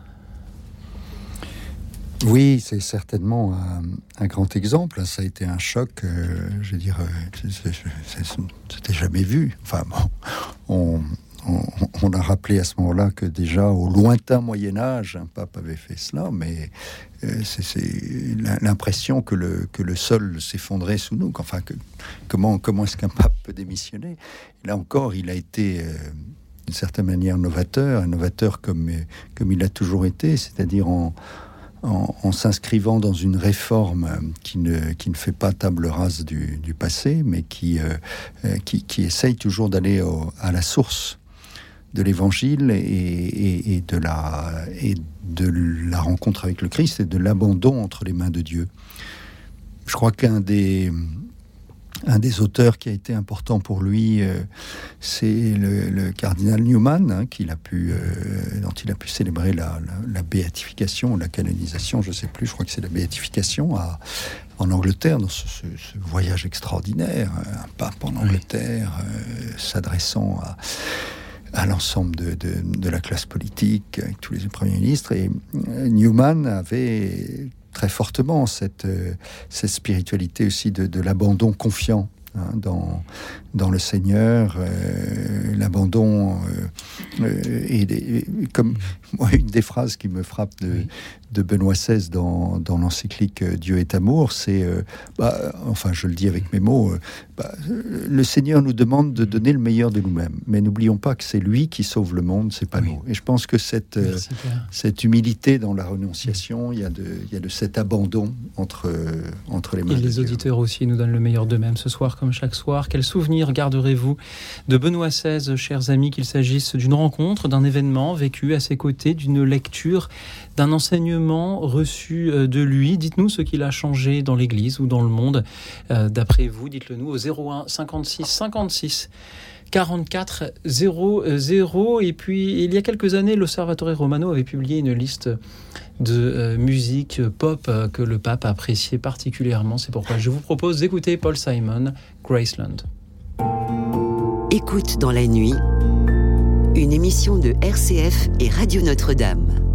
C: oui, c'est certainement un, grand exemple. Ça a été un choc, euh, je veux dire, euh, c'était jamais vu. Enfin bon, on, on, a rappelé à ce moment-là que déjà au lointain Moyen Âge, un pape avait fait cela, mais euh, c'est l'impression que le, que le sol s'effondrait sous nous. Enfin, comment, comment est-ce qu'un pape peut démissionner? Là encore, il a été euh, d'une certaine manière novateur, novateur comme, comme il a toujours été, c'est-à-dire en, en, s'inscrivant dans une réforme qui ne, qui ne fait pas table rase du, passé, mais qui, euh, qui, qui, essaye toujours d'aller à la source de l'évangile et, de la, et de la rencontre avec le Christ et de l'abandon entre les mains de Dieu. Je crois qu'un des, un des auteurs qui a été important pour lui, euh, c'est le, cardinal Newman, hein, a pu, euh, dont il a pu célébrer la, la, béatification, la canonisation, je ne sais plus, je crois que c'est la béatification à, en Angleterre, dans ce, voyage extraordinaire, un pape en Angleterre, euh, s'adressant à à l'ensemble de, de, la classe politique, avec tous les premiers ministres. Et euh, Newman avait très fortement cette, euh, cette spiritualité aussi de, l'abandon confiant hein, dans, dans le Seigneur, euh, l'abandon. et, comme moi, une des phrases qui me frappe de, de Benoît XVI dans, dans l'encyclique Dieu est amour, c'est, bah, enfin je le dis avec mes mots, bah, le Seigneur nous demande de donner le meilleur de nous-mêmes. Mais n'oublions pas que c'est lui qui sauve le monde, c'est pas nous. Et je pense que cette, euh, cette humilité dans la renonciation, il y, a de, y a de cet abandon entre, euh, entre les mains.
A: Et les auditeurs aussi nous donnent le meilleur d'eux-mêmes ce soir, comme chaque soir. Quel souvenir garderez-vous de Benoît XVI, chers amis, qu'il s'agisse d'une rencontre, d'un événement vécu à ses côtés, d'une lecture, d'un enseignement reçu euh, de lui Dites-nous ce qu'il a changé dans l'Église ou dans le monde. D'après vous, dites-le nous aux 01 56 56 44 00. Et puis, il y a quelques années, l'Observatore Romano avait publié une liste de euh, musique pop euh, que le pape appréciait particulièrement. C'est pourquoi je vous propose d'écouter Paul Simon, Graceland.
G: Écoute dans la nuit, une émission de RCF et Radio Notre-Dame.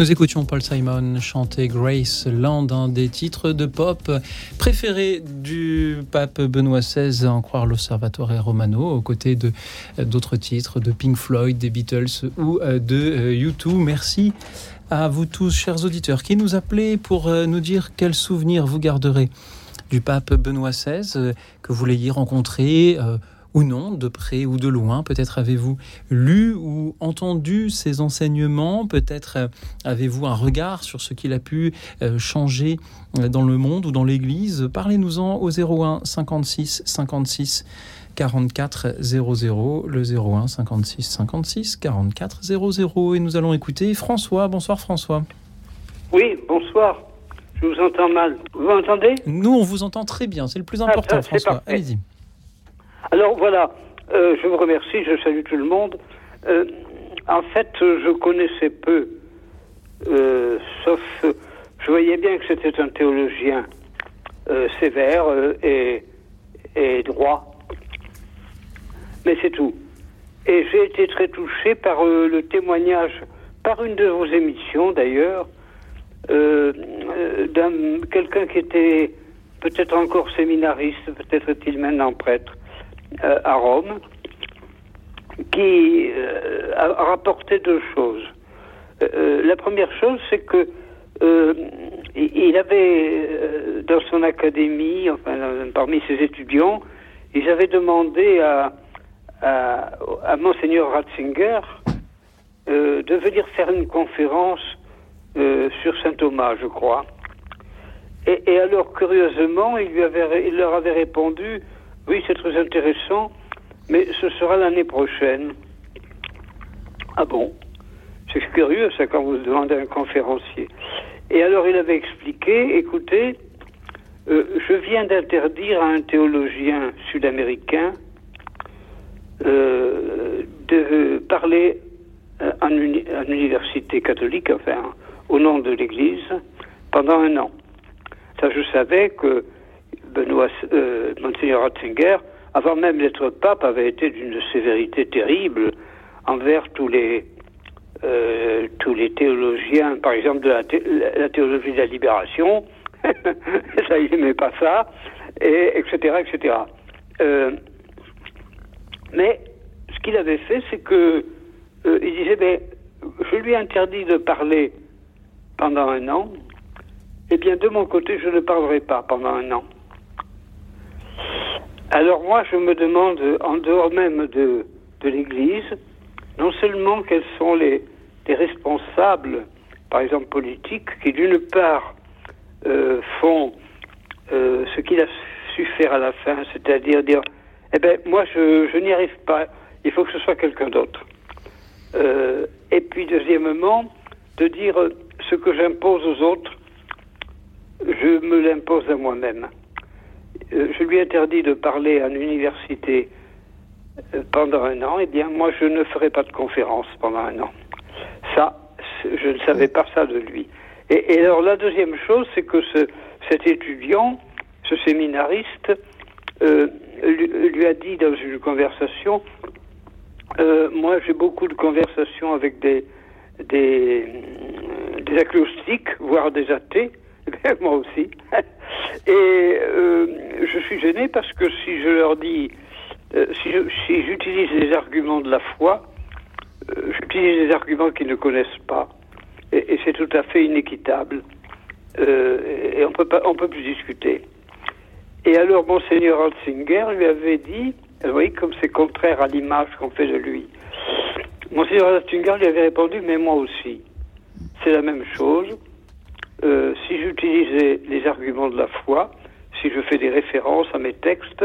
A: Nous écoutions Paul Simon chanter Grace Landin des titres de pop préférés du pape Benoît XVI, en croire l'Osservatore Romano, aux côtés euh, d'autres titres de Pink Floyd, des Beatles ou euh, de euh, U2. Merci à vous tous, chers auditeurs, qui nous appelez pour nous dire quels souvenirs vous garderez du pape Benoît XVI, que vous l'ayez rencontré ou non, de près ou de loin. Peut-être avez-vous lu ou entendu ses enseignements, peut-être euh, avez-vous un regard sur ce qu'il a pu euh, changer euh, dans le monde ou dans l'Église? Parlez-nous-en au 01 56 56 44 00, le 01 56 56 44 00. Et nous allons écouter François. Bonsoir François.
H: Oui, bonsoir. Je vous entends mal. Vous m'entendez?
A: Nous, on vous entend très bien. C'est le plus important,
H: ah,
A: François. Allez-y.
H: Alors voilà, euh, je vous remercie, je salue tout le monde. Euh, en fait, je connaissais peu, euh, sauf je voyais bien que c'était un théologien sévère et, et, droit, mais c'est tout. Et j'ai été très touché par le témoignage, par une de vos émissions d'ailleurs, d'un quelqu'un qui était peut-être encore séminariste, peut-être est-il maintenant prêtre, euh, à Rome, qui euh, a rapporté deux choses. Euh, euh, la première chose, c'est que il avait dans son académie, enfin parmi ses étudiants, ils avaient demandé à, à, monseigneur Ratzinger de venir faire une conférence sur saint Thomas, je crois. Et, et alors, curieusement, il, lui avait, il leur avait répondu Oui, c'est très intéressant, mais ce sera l'année prochaine. Ah bon? C'est curieux, ça, quand vous demandez à un conférencier. Et alors, il avait expliqué Écoutez, euh, je viens d'interdire à un théologien sud-américain euh, de parler euh, en, uni- en université catholique, enfin, au nom de l'Église, pendant un an. Ça, je savais que Benoît, euh, Monseigneur Ratzinger, avant même d'être pape, avait été d'une sévérité terrible envers tous les euh, tous les théologiens, par exemple de la, thé- la théologie de la libération, [laughs] ça il n'aimait pas ça, et etc. etc. Euh, mais ce qu'il avait fait, c'est que euh, il disait, ben, je lui ai interdit de parler pendant un an, eh bien, de mon côté, je ne parlerai pas pendant un an. Alors moi, je me demande, en dehors même de, de l'Église, non seulement quels sont les, les responsables, par exemple politiques, qui d'une part euh, font euh, ce qu'il a su faire à la fin, c'est-à-dire dire, eh ben moi, je, je n'y arrive pas, il faut que ce soit quelqu'un d'autre. Euh, et puis, deuxièmement, de dire ce que j'impose aux autres, je me l'impose à moi-même. Euh, je lui interdis de parler à l'université euh, pendant un an, eh bien, moi, je ne ferai pas de conférence pendant un an. Ça, je ne savais pas ça de lui. Et, alors, la deuxième chose, c'est que ce, cet étudiant, ce séminariste, euh, lui, a dit dans une conversation, moi, j'ai beaucoup de conversations avec des, des, agnostiques, voire des athées. [laughs] Eh moi aussi. [laughs] Et euh, je suis gêné parce que si je leur dis, euh, si j'utilise les arguments de la foi, euh, j'utilise des arguments qu'ils ne connaissent pas. Et, c'est tout à fait inéquitable. Et on peut pas, on peut plus discuter. Et alors, Monseigneur Ratzinger lui avait dit, vous voyez comme c'est contraire à l'image qu'on fait de lui. Monseigneur Ratzinger lui avait répondu, mais moi aussi. C'est la même chose. Euh, si j'utilisais les arguments de la foi, si je fais des références à mes textes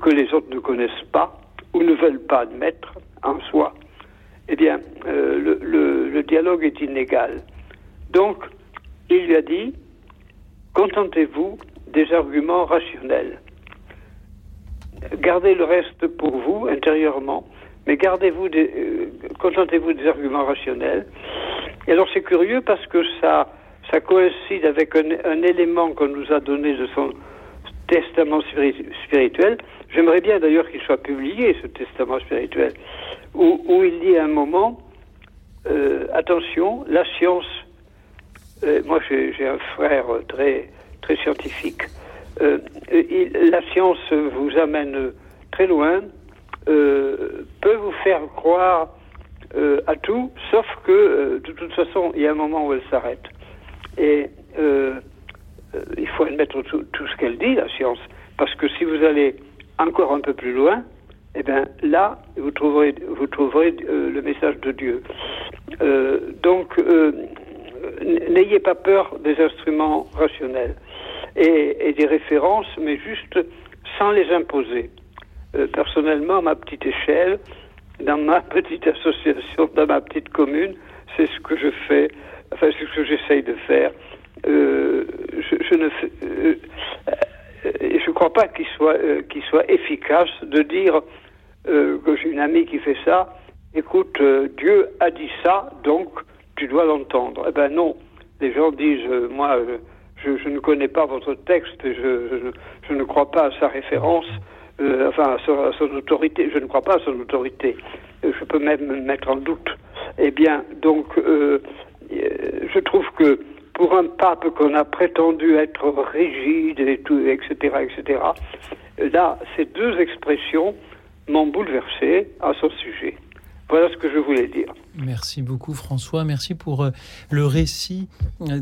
H: que les autres ne connaissent pas ou ne veulent pas admettre en soi, eh bien, euh, le, dialogue est inégal. Donc, il lui a dit, contentez-vous des arguments rationnels. Gardez le reste pour vous intérieurement, mais gardez-vous euh, contentez-vous des arguments rationnels. Et alors c'est curieux parce que ça, ça coïncide avec un, élément qu'on nous a donné de son testament spiri- spirituel. J'aimerais bien d'ailleurs qu'il soit publié, ce testament spirituel, où, il dit à un moment, euh, attention, la science, euh, moi j'ai un frère très, très scientifique, euh, la science vous amène très loin, peut vous faire croire à tout, sauf que de toute façon, il y a un moment où elle s'arrête. Et euh, euh, il faut admettre tout, ce qu'elle dit, la science, parce que si vous allez encore un peu plus loin, eh bien là, vous trouverez, vous trouverez euh, le message de Dieu. Donc, n'ayez pas peur des instruments rationnels et, des références, mais juste sans les imposer. Personnellement, à ma petite échelle, dans ma [laughs] petite association, dans ma petite commune, c'est ce que je fais, enfin c'est ce que j'essaye de faire. Euh, je, je ne fais, euh, euh, je crois pas qu'il soit, euh, qu'il soit efficace de dire euh, que j'ai une amie qui fait ça. Écoute, euh, Dieu a dit ça, donc tu dois l'entendre. Eh ben non, les gens disent, euh, moi, euh, je, ne connais pas votre texte, je, je, ne crois pas à sa référence, euh, enfin à son, autorité, je ne crois pas à son autorité. Je peux même me mettre en doute. Eh bien, donc, je trouve que pour un pape qu'on a prétendu être rigide et tout, etc., etc., là, ces deux expressions m'ont bouleversé à son sujet. Voilà ce que je voulais dire.
A: Merci beaucoup François, merci pour euh, le récit de,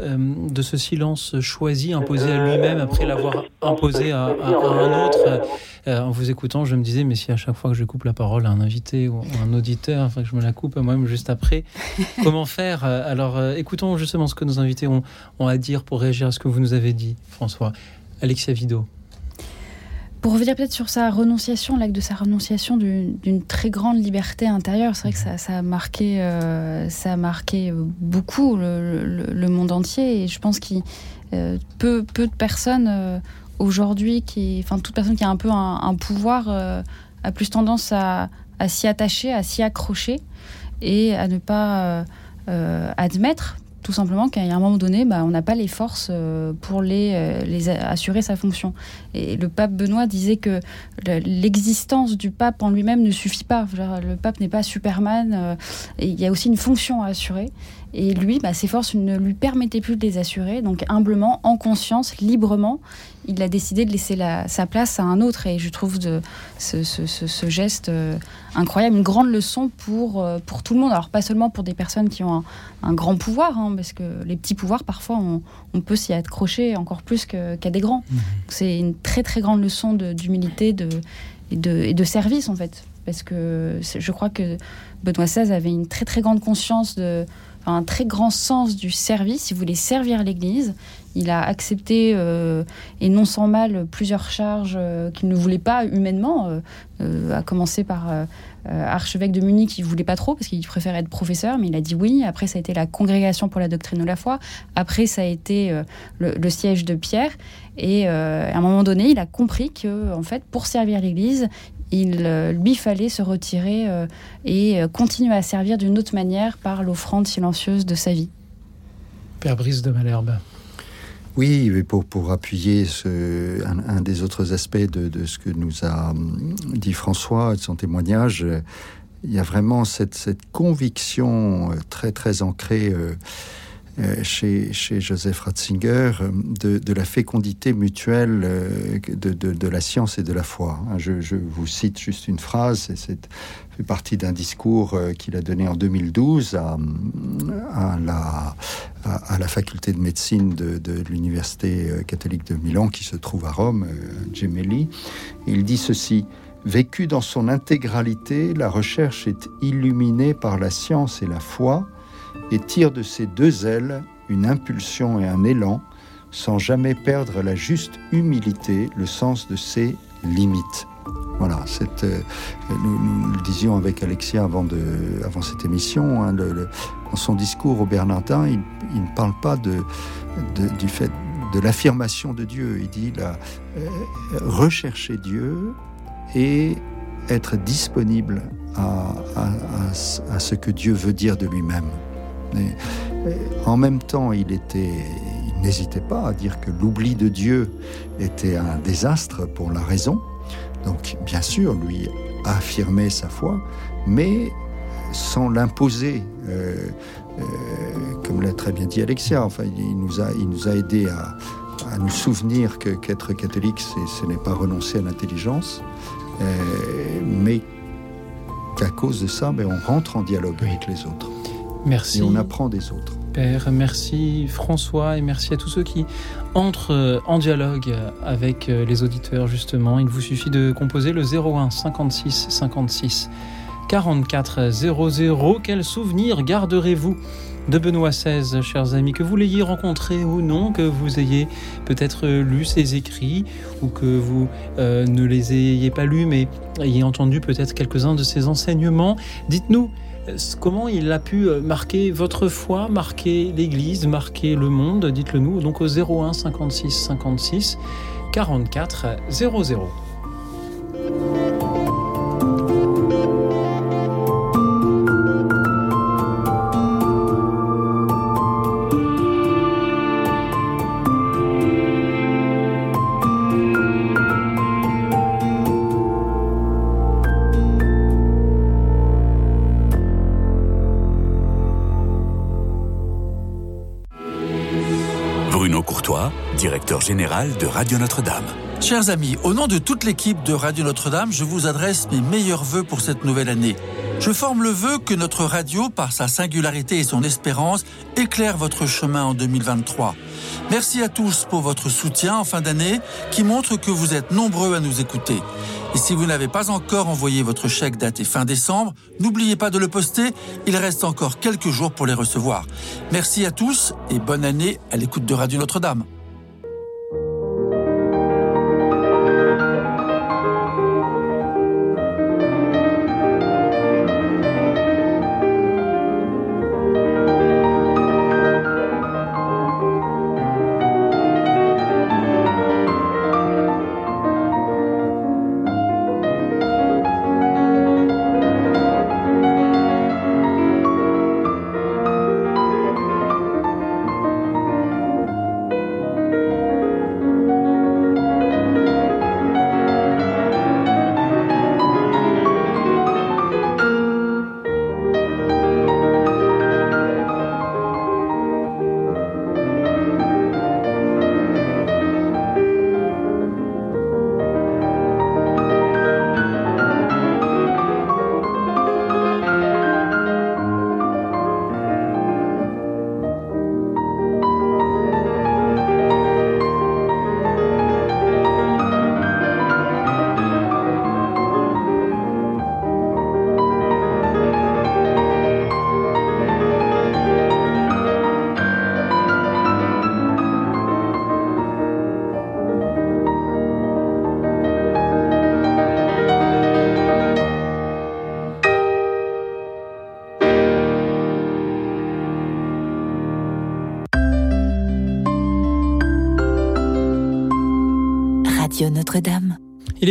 A: euh, de ce silence choisi, imposé à lui-même après l'avoir imposé à, un autre. Euh, en vous écoutant, je me disais, mais si à chaque fois que je coupe la parole à un invité ou à un auditeur, enfin que je me la coupe moi-même juste après, [laughs] comment faire? Alors écoutons justement ce que nos invités ont, ont à dire pour réagir à ce que vous nous avez dit, François. Alexia Vido.
B: Pour revenir peut-être sur sa renonciation, l'acte de sa renonciation d'une très grande liberté intérieure, c'est vrai que ça, a marqué, euh, ça a marqué beaucoup le, monde entier. Et je pense que euh, peu, peu de personnes euh, aujourd'hui, enfin toute personne qui a un peu un, pouvoir, a plus tendance à s'y attacher, à s'y accrocher et à ne pas admettre tout simplement qu'à un moment donné, bah, on n'a pas les forces euh, pour les, euh, assurer sa fonction. Et le pape Benoît disait que l'existence du pape en lui-même ne suffit pas. Le pape n'est pas Superman. Euh, il y a aussi une fonction à assurer. Et lui, bah, ses forces ne lui permettaient plus de les assurer. Donc humblement, en conscience, librement, il a décidé de laisser sa place à un autre. Et je trouve de, ce, geste euh, incroyable, une grande leçon pour, euh, pour tout le monde. Alors pas seulement pour des personnes qui ont un, grand pouvoir, hein, parce que les petits pouvoirs, parfois, on, peut s'y accrocher encore plus qu'à des grands. Mmh. C'est une très très grande leçon d'humilité de, et, de, et de service, en fait. Parce que je crois que Benoît XVI avait une très très grande conscience de un très grand sens du service. Il voulait servir l'Église. Il a accepté, euh, et non sans mal, plusieurs charges euh, qu'il ne voulait pas humainement, euh, à commencer par archevêque de Munich, il voulait pas trop parce qu'il préférait être professeur, mais il a dit oui. Après, ça a été la congrégation pour la doctrine de la foi. Après, ça a été le, siège de Pierre. Et à un moment donné, il a compris que, en fait, pour servir l'Église, il euh, lui fallait se retirer euh, et euh, continuer à servir d'une autre manière par l'offrande silencieuse de sa vie.
A: Père Brice de Malherbe.
C: Oui, pour, pour appuyer ce, un, des autres aspects de, ce que nous a hum, dit François, de son témoignage, il y a vraiment cette, cette conviction très très ancrée euh, chez, chez, Joseph Ratzinger de, de, la fécondité mutuelle euh, de, de, la science et de la foi. Hein, je, vous cite juste une phrase, et c'est fait partie d'un discours euh, qu'il a donné en 2012 à, la, faculté de médecine de, l'Université catholique de Milan, qui se trouve à Rome, Gemelli. Il dit ceci. Vécue dans son intégralité, la recherche est illuminée par la science et la foi, et tire de ses deux ailes une impulsion et un élan sans jamais perdre la juste humilité, le sens de ses limites. Voilà, euh, nous, le disions avec Alexia avant, cette émission. Hein, dans son discours au Bernardin, il, ne parle pas de, du fait de l'affirmation de Dieu. Il dit la, euh, rechercher Dieu et être disponible à ce que Dieu veut dire de lui-même. Mais en même temps, il était, il n'hésitait pas à dire que l'oubli de Dieu était un désastre pour la raison. Donc, bien sûr, lui affirmait sa foi, mais sans l'imposer. Euh, euh, comme l'a très bien dit Alexia, enfin, il nous a, il nous a aidé à, nous souvenir que qu'être catholique, ce n'est pas renoncer à l'intelligence, euh, mais qu'à cause de ça, ben, on rentre en dialogue avec les autres.
A: Merci.
C: Et on apprend des autres.
A: Père, merci François et merci à tous ceux qui entrent euh, en dialogue avec euh, les auditeurs justement. Il vous suffit de composer le 01 56 56 44 00. Quel souvenir garderez-vous de Benoît XVI, chers amis, que vous l'ayez rencontré ou non, que vous ayez peut-être lu ses écrits ou que vous euh, ne les ayez pas lus mais ayez entendu peut-être quelques-uns de ses enseignements. Dites-nous comment il a pu euh, marquer votre foi, marquer l'Église, marquer le monde Dites-le nous donc au 01 56 56 44 00.
I: Bruno Courtois, directeur général de Radio Notre-Dame.
J: Chers amis, au nom de toute l'équipe de Radio Notre-Dame, je vous adresse mes meilleurs voeux pour cette nouvelle année. Je forme le vœu que notre radio, par sa singularité et son espérance, éclaire votre chemin en 2023. Merci à tous pour votre soutien en fin d'année qui montre que vous êtes nombreux à nous écouter. Et si vous n'avez pas encore envoyé votre chèque daté fin décembre, n'oubliez pas de le poster, il reste encore quelques jours pour les recevoir. Merci à tous et bonne année à l'écoute de Radio Notre-Dame.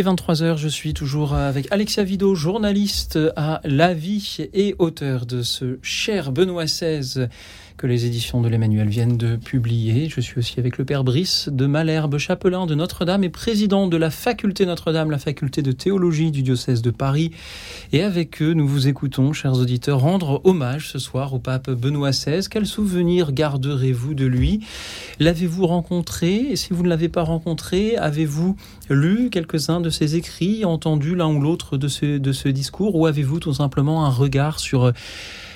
A: Est 23h, je suis toujours avec Alexia Vido, journaliste à La Vie et auteur de ce cher Benoît XVI que les éditions de l'Emmanuel viennent de publier. Je suis aussi avec le père Brice de Malherbe, chapelain de Notre-Dame et président de la faculté Notre-Dame, la faculté de théologie du diocèse de Paris. Et avec eux, nous vous écoutons, chers auditeurs, rendre hommage ce soir au pape Benoît XVI. Quel souvenir garderez-vous de lui? L'avez-vous rencontré? Et si vous ne l'avez pas rencontré, avez-vous lu quelques-uns de ses écrits, entendu l'un ou l'autre de ce, de ce discours? Ou avez-vous tout simplement un regard sur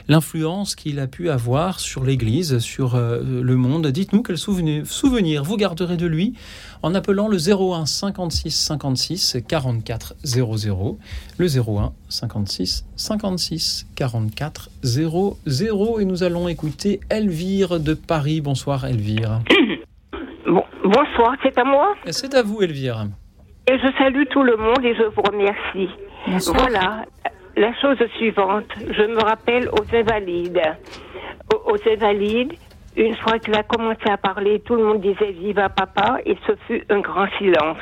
A: l'influence qu'il a pu avoir sur l'Église, sur euh, le monde. Dites-nous quel souvenir, souvenir vous garderez de lui en appelant le 01 56 56 44 00. Le 01 56 56 44 00. Et nous allons écouter Elvire de Paris. Bonsoir Elvire. [coughs]
K: Bon, bonsoir, c'est à moi?
A: C'est à vous Elvire.
K: Et je salue tout le monde et je vous remercie.
B: Bonsoir.
K: Voilà, la chose suivante, je me rappelle aux Invalides. Aux, Invalides, une fois qu'il a commencé à parler, tout le monde disait Viva papa et ce fut un grand silence.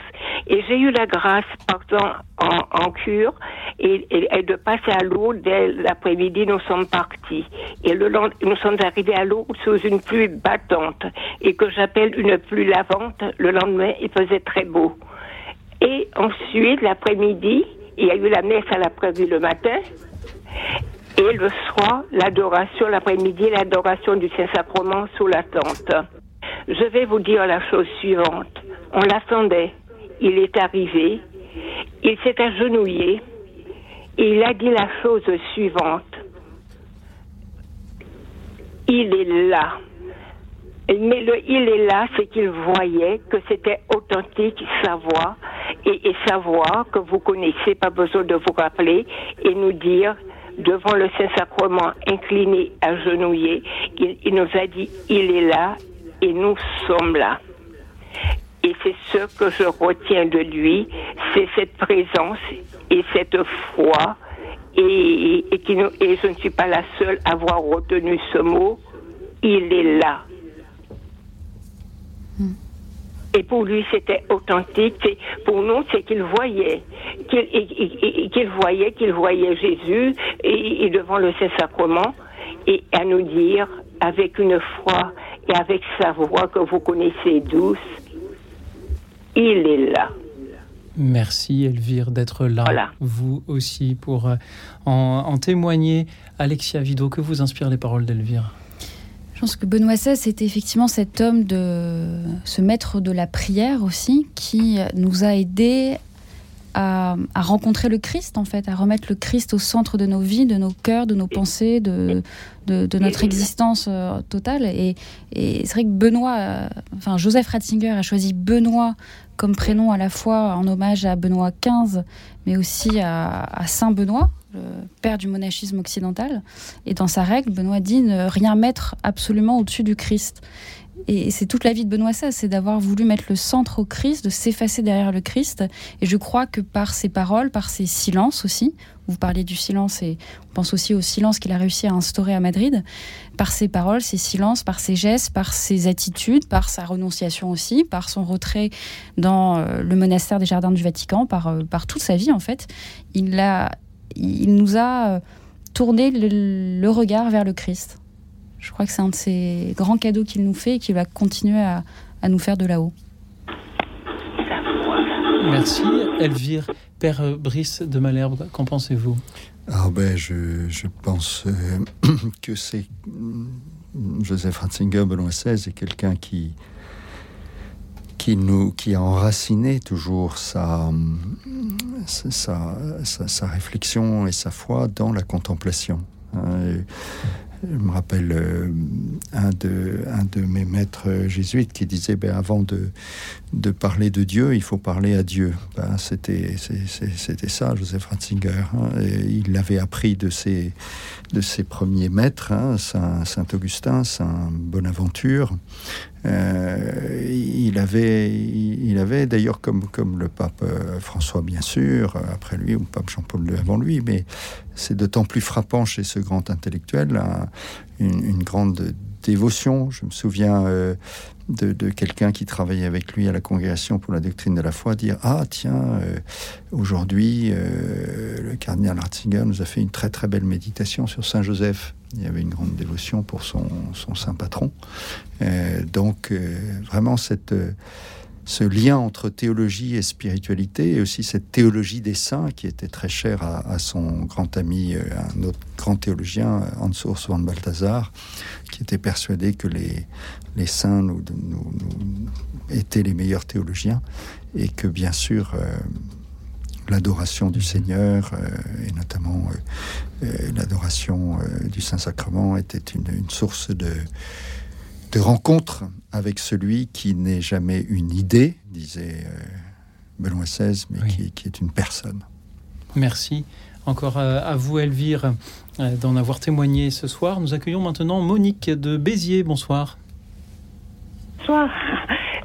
K: Et j'ai eu la grâce, partant en, en cure, et, de passer à l'eau dès l'après-midi, nous sommes partis. Et le nous sommes arrivés à l'eau sous une pluie battante, et que j'appelle une pluie lavante. Le lendemain, il faisait très beau. Et ensuite, l'après-midi, il y a eu la messe à l'après-midi le matin. Et le soir, l'adoration, l'après-midi, l'adoration du Saint-Sacrement sous la tente. Je vais vous dire la chose suivante. On l'attendait. Il est arrivé. Il s'est agenouillé. Et il a dit la chose suivante. Il est là. Mais le il est là, c'est qu'il voyait que c'était authentique sa voix et, et sa voix que vous connaissez, pas besoin de vous rappeler, et nous dire devant le Saint-Sacrement incliné, agenouillé, il, il nous a dit il est là et nous sommes là. Et c'est ce que je retiens de lui, c'est cette présence et cette foi. Et, qui nous- et je ne suis pas la seule à avoir retenu ce mot. Il est là. Et pour lui, c'était authentique. Pour nous, c'est qu'il voyait, qu'il voyait, qu'il voyait Jésus et, et devant le Saint-Sacrement, et à nous dire, avec une foi et avec sa voix que vous connaissez douce, il est là.
A: Merci Elvire d'être là,
K: Voilà.
A: vous aussi, pour euh, en, en témoigner. Alexia Vido, que vous inspirent les paroles d'Elvire?
B: Pense que Benoît XVI, c'était effectivement cet homme de ce maître de la prière aussi, qui nous a aidés à, rencontrer le Christ, en fait, à remettre le Christ au centre de nos vies, de nos cœurs, de nos pensées, de, de, notre existence euh, totale. Et, c'est vrai que Benoît, euh, enfin Joseph Ratzinger a choisi Benoît comme prénom à la fois en hommage à Benoît XV, mais aussi à Saint Benoît, le père du monachisme occidental. Et dans sa règle, Benoît dit ne rien mettre absolument au-dessus du Christ. Et c'est toute la vie de Benoît XVI, c'est d'avoir voulu mettre le centre au Christ, de s'effacer derrière le Christ. Et je crois que par ses paroles, par ses silences aussi, vous parliez du silence et on pense aussi au silence qu'il a réussi à instaurer à Madrid, par ses paroles, ses silences, par ses gestes, par ses attitudes, par sa renonciation aussi, par son retrait dans euh, le monastère des Jardins du Vatican, par, euh, par toute sa vie en fait, il, a, il nous a euh, tourné le regard vers le Christ. Je crois que c'est un de ces grands cadeaux qu'il nous fait et qu'il va continuer à, nous faire de là-haut.
A: Merci. Elvire, Père Brice de Malherbe, qu'en pensez-vous?
C: Ah ben, je, je pense euh, [clears throat] que c'est mm, Joseph Ratzinger, Benoît XVI, est quelqu'un qui, qui, nous, qui a enraciné toujours sa, sa, sa, réflexion et sa foi dans la contemplation. Hein, je me rappelle euh, un, de, un de mes maîtres jésuites qui disait ben, avant de, de parler de Dieu, il faut parler à Dieu. Ben, c'était, c'était ça, Joseph Ratzinger. Hein, il l'avait appris de ses, de ses premiers maîtres, hein, Saint, Saint, Augustin, Saint Bonaventure. Euh, il avait, il avait d'ailleurs, comme, comme le pape euh, François, bien sûr, après lui, ou le pape Jean-Paul II avant lui, mais c'est d'autant plus frappant chez ce grand intellectuel, une, grande dévotion. Je me souviens euh, de, quelqu'un qui travaillait avec lui à la congrégation pour la doctrine de la foi dire Ah, tiens, aujourd'hui, le cardinal Ratzinger nous a fait une très très belle méditation sur Saint Joseph. Il y avait une grande dévotion pour son, son saint patron. Euh, donc, euh, vraiment, cette, euh, ce lien entre théologie et spiritualité, et aussi cette théologie des saints qui était très chère à, son grand ami, un autre grand théologien, Hans Urs von Balthasar, qui était persuadé que les, les saints nous, étaient les meilleurs théologiens, et que bien sûr, l'adoration du Seigneur, et notamment l'adoration du Saint-Sacrement, était une source de de rencontre avec celui qui n'est jamais une idée, disait euh, Benoît XVI, mais qui, est une personne.
A: Merci. Encore euh, à vous, Elvire, euh, d'en avoir témoigné ce soir. Nous accueillons maintenant Monique de Béziers. Bonsoir.
L: Bonsoir.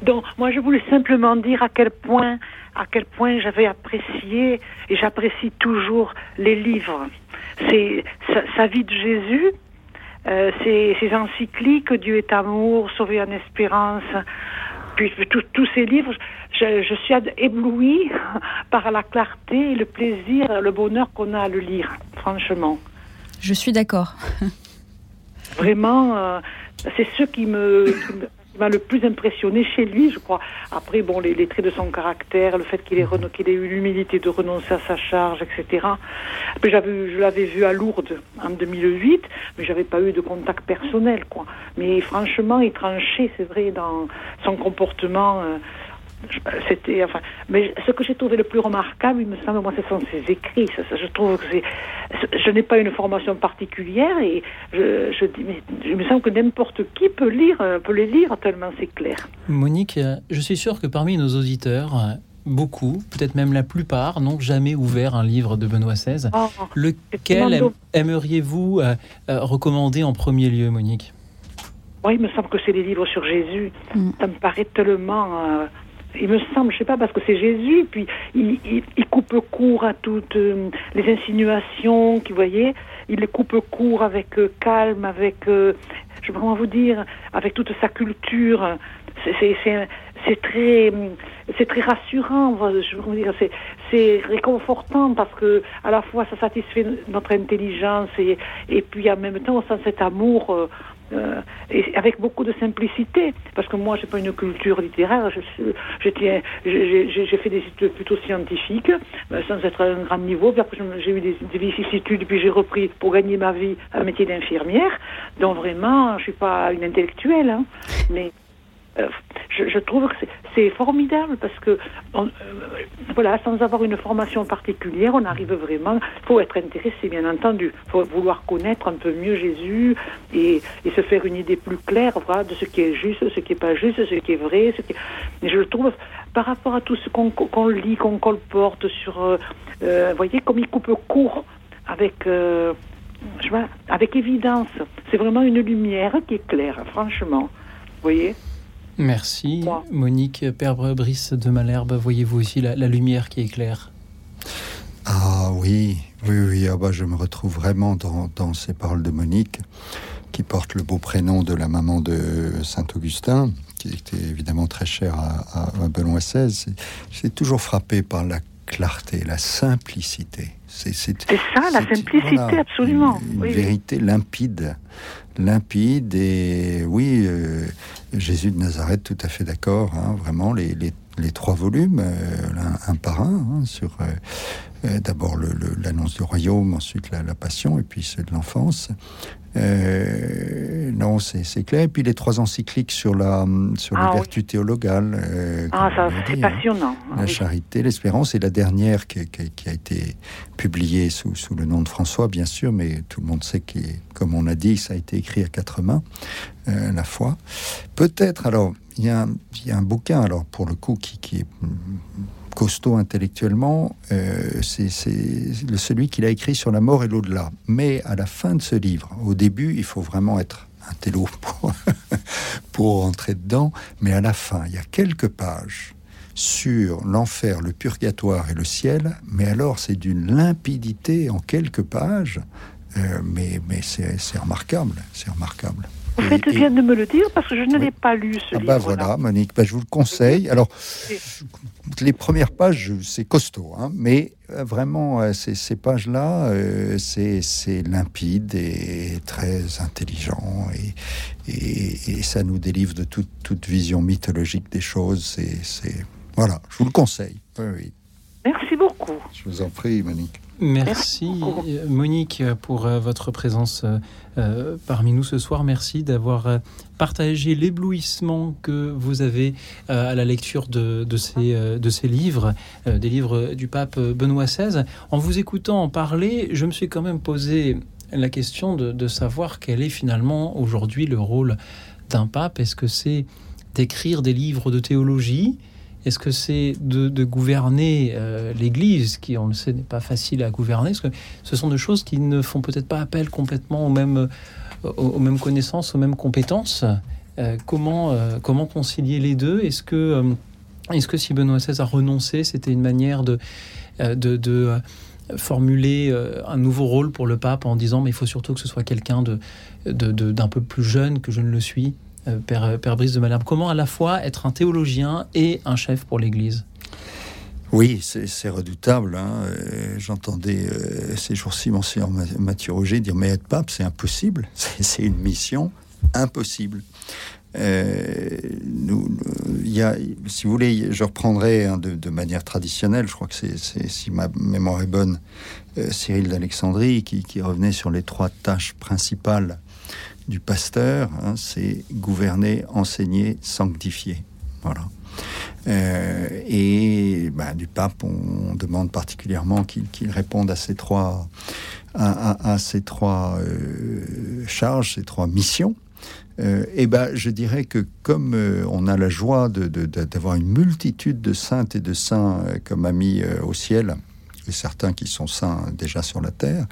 L: Donc, moi, je voulais simplement dire à quel point, à quel point j'avais apprécié et j'apprécie toujours les livres. C'est sa vie de Jésus, euh, ces, encycliques, Dieu est amour, Sauver en espérance, puis tous ces livres, je, je, suis éblouie [laughs] par la clarté, le plaisir, le bonheur qu'on a à le lire, franchement.
B: Je suis d'accord. [laughs]
L: Vraiment, euh, c'est ce qui me, m'a le plus impressionné chez lui, je crois. Après, bon, les, traits de son caractère, le fait qu'il ait, eu l'humilité de renoncer à sa charge, etc. j'avais, je l'avais vu à Lourdes en 2008, mais j'avais pas eu de contact personnel, quoi. Mais franchement, il tranchait, c'est vrai, dans son comportement. Euh, c'était enfin mais ce que j'ai trouvé le plus remarquable il me semble moi ce sont ses écrits je trouve que c'est je n'ai pas une formation particulière et je, je dis mais je me semble que n'importe qui peut lire peut les lire tellement c'est clair
A: Monique je suis sûr que parmi nos auditeurs beaucoup, peut-être même la plupart, n'ont jamais ouvert un livre de Benoît XVI. Oh, Lequel aimeriez-vous euh, euh, recommander en premier lieu, Monique?
L: Oui, il me semble que c'est les livres sur Jésus. Mm. Ça me paraît tellement euh, il me semble, je sais pas, parce que c'est Jésus, puis il, coupe court à toutes euh, les insinuations, vous voyez, il les coupe court avec euh, calme, avec, euh, je vais vraiment vous dire, avec toute sa culture. C'est très, c'est très rassurant. Je veux dire, c'est réconfortant parce que à la fois ça satisfait notre intelligence et, et puis en même temps on sent cet amour euh, et avec beaucoup de simplicité, parce que moi, j'ai pas une culture littéraire. Je, je j'ai fait des études plutôt scientifiques, euh, sans être à un grand niveau. Puis après, je j'ai eu des, des vicissitudes, puis j'ai repris pour gagner ma vie un métier d'infirmière. Donc vraiment, je suis pas une intellectuelle, hein, mais je, je trouve que c'est- formidable parce que, euh, voilà, sans avoir une formation particulière, on arrive vraiment. Il faut être intéressé, bien entendu. Il faut vouloir connaître un peu mieux Jésus et, se faire une idée plus claire, voilà, de ce qui est juste, ce qui est pas juste, ce qui est vrai. Mais je le trouve, par rapport à tout ce qu'on lit, qu'on colporte sur, euh, euh, vous voyez, comme il coupe court avec. euh, je vois, avec évidence, c'est vraiment une lumière qui est claire, franchement. Vous voyez?
A: Merci. Monique Père Brice de Malherbe, voyez-vous aussi la, la lumière qui éclaire?
C: Ah oui, oui, oui, ah bah, je me retrouve vraiment dans, dans ces paroles de Monique, qui porte le beau prénom de la maman de Saint-Augustin, qui était évidemment très cher à, à- à Benoît XVI. C'est- J'étais toujours frappé par la clarté, la simplicité. C'est
L: ça, la simplicité,
C: voilà,
L: absolument.
C: Une
L: oui.
C: vérité limpide. Limpide et oui, euh, Jésus de Nazareth, tout à fait d'accord. hein, vraiment, les, les- les trois volumes, euh, un, par un, hein, sur euh, d'abord l'annonce du royaume, ensuite la, la passion et puis ceux de l'enfance. Euh, non, c'est clair. Et puis les trois encycliques sur la sur
L: Ah
C: les
L: oui.
C: vertus théologales. euh,
L: Ah, ça,
C: l'a
L: c'est
C: hein.
L: passionnant.
C: La
L: Oui.
C: charité, l'espérance, et la dernière qui, qui- qui a été publiée sous, sous le nom de François, bien sûr, mais tout le monde sait que, comme on a dit, ça a été écrit à quatre mains, euh, la foi. Peut-être, alors, il y, a un- il y a un bouquin, alors, pour le coup, qui, qui est costaud intellectuellement, euh, c'est celui qu'il a écrit sur la mort et l'au-delà. Mais à la fin de ce livre, au début, il faut vraiment être un télo pour, [laughs] pour entrer dedans, mais à la fin, il y a quelques pages sur l'enfer, le purgatoire et le ciel, mais alors c'est d'une limpidité en quelques pages, euh, mais, mais c'est remarquable, c'est remarquable.
L: Vous faites
C: Et-
L: bien de me le dire parce que je ne l'ai pas lu ce
C: ah
L: livre.
C: bah voilà, Monique, bah, je vous le conseille. Alors, les premières pages, c'est costaud, hein, mais euh, vraiment, euh, ces, ces pages-là, euh, c'est limpide et très intelligent, et, et, et ça nous délivre de toute, toute vision mythologique des choses. C'est- C'est voilà, je vous le conseille. Oui, oui.
L: Merci beaucoup.
C: Je vous en prie, Monique.
A: Merci Monique pour euh, votre présence euh, euh, parmi nous ce soir. Merci d'avoir partagé l'éblouissement que vous avez à la lecture de, ces, livres, des livres du pape Benoît XVI. En vous écoutant en parler, je me suis quand même posé la question de, de savoir quel est finalement aujourd'hui le rôle d'un pape. Est-ce que c'est d'écrire des livres de théologie est-ce que c'est de, gouverner euh, l'Église, qui, on le sait, n'est pas facile à gouverner? Ce sont des choses qui ne font peut-être pas appel complètement aux mêmes, connaissances, aux mêmes compétences. Euh, comment, euh, comment concilier les deux? Est-ce que, est-ce que si Benoît XVI a renoncé, c'était une manière de, formuler un nouveau rôle pour le pape en disant mais il faut surtout que ce soit quelqu'un d'un peu plus jeune que je ne le suis? Père, Père Brice de Malherbe, comment à la fois être un théologien et un chef pour l'Église?
C: Oui, c'est redoutable. hein. Euh, J'entendais euh, ces jours-ci Monseigneur Ma- Mathieu Roger dire Mais être pape, c'est impossible. [laughs] C'est une mission impossible. Euh, si vous voulez, je reprendrai hein, de, manière traditionnelle, je crois que c'est, si ma mémoire est bonne, euh, Cyril d'Alexandrie, qui, qui revenait sur les trois tâches principales du pasteur, hein, c'est gouverner, enseigner, sanctifier. Voilà. Euh, et bah, du pape, on demande particulièrement qu'il réponde à ces trois, à, ces trois euh, charges, ces trois missions. Euh, et ben, je dirais que comme on a la joie de- de- de- d'avoir une multitude de saintes et de saints comme amis au ciel, certains qui sont saints déjà sur la terre,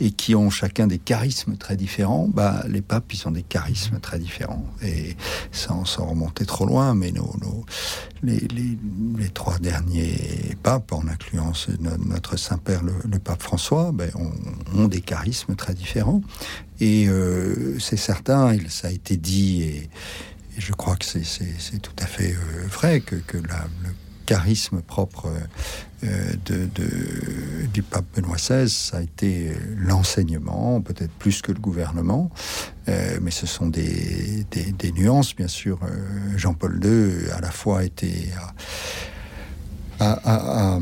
C: et qui ont chacun des charismes très différents, bah, les papes, ils ont des charismes très différents. Et sans, sans remonter trop loin, mais nos, les, trois derniers papes, en incluant notre Saint-Père, le, pape François, ben, ont, des charismes très différents. Et euh, c'est certain, ça a été dit, et, je crois que c'est tout à fait euh, vrai, que, que la- le charisme propre de, du pape Benoît XVI, ça a été l'enseignement, peut-être plus que le gouvernement, mais ce sont des, nuances, bien sûr. Jean-Paul II, à la fois, été a,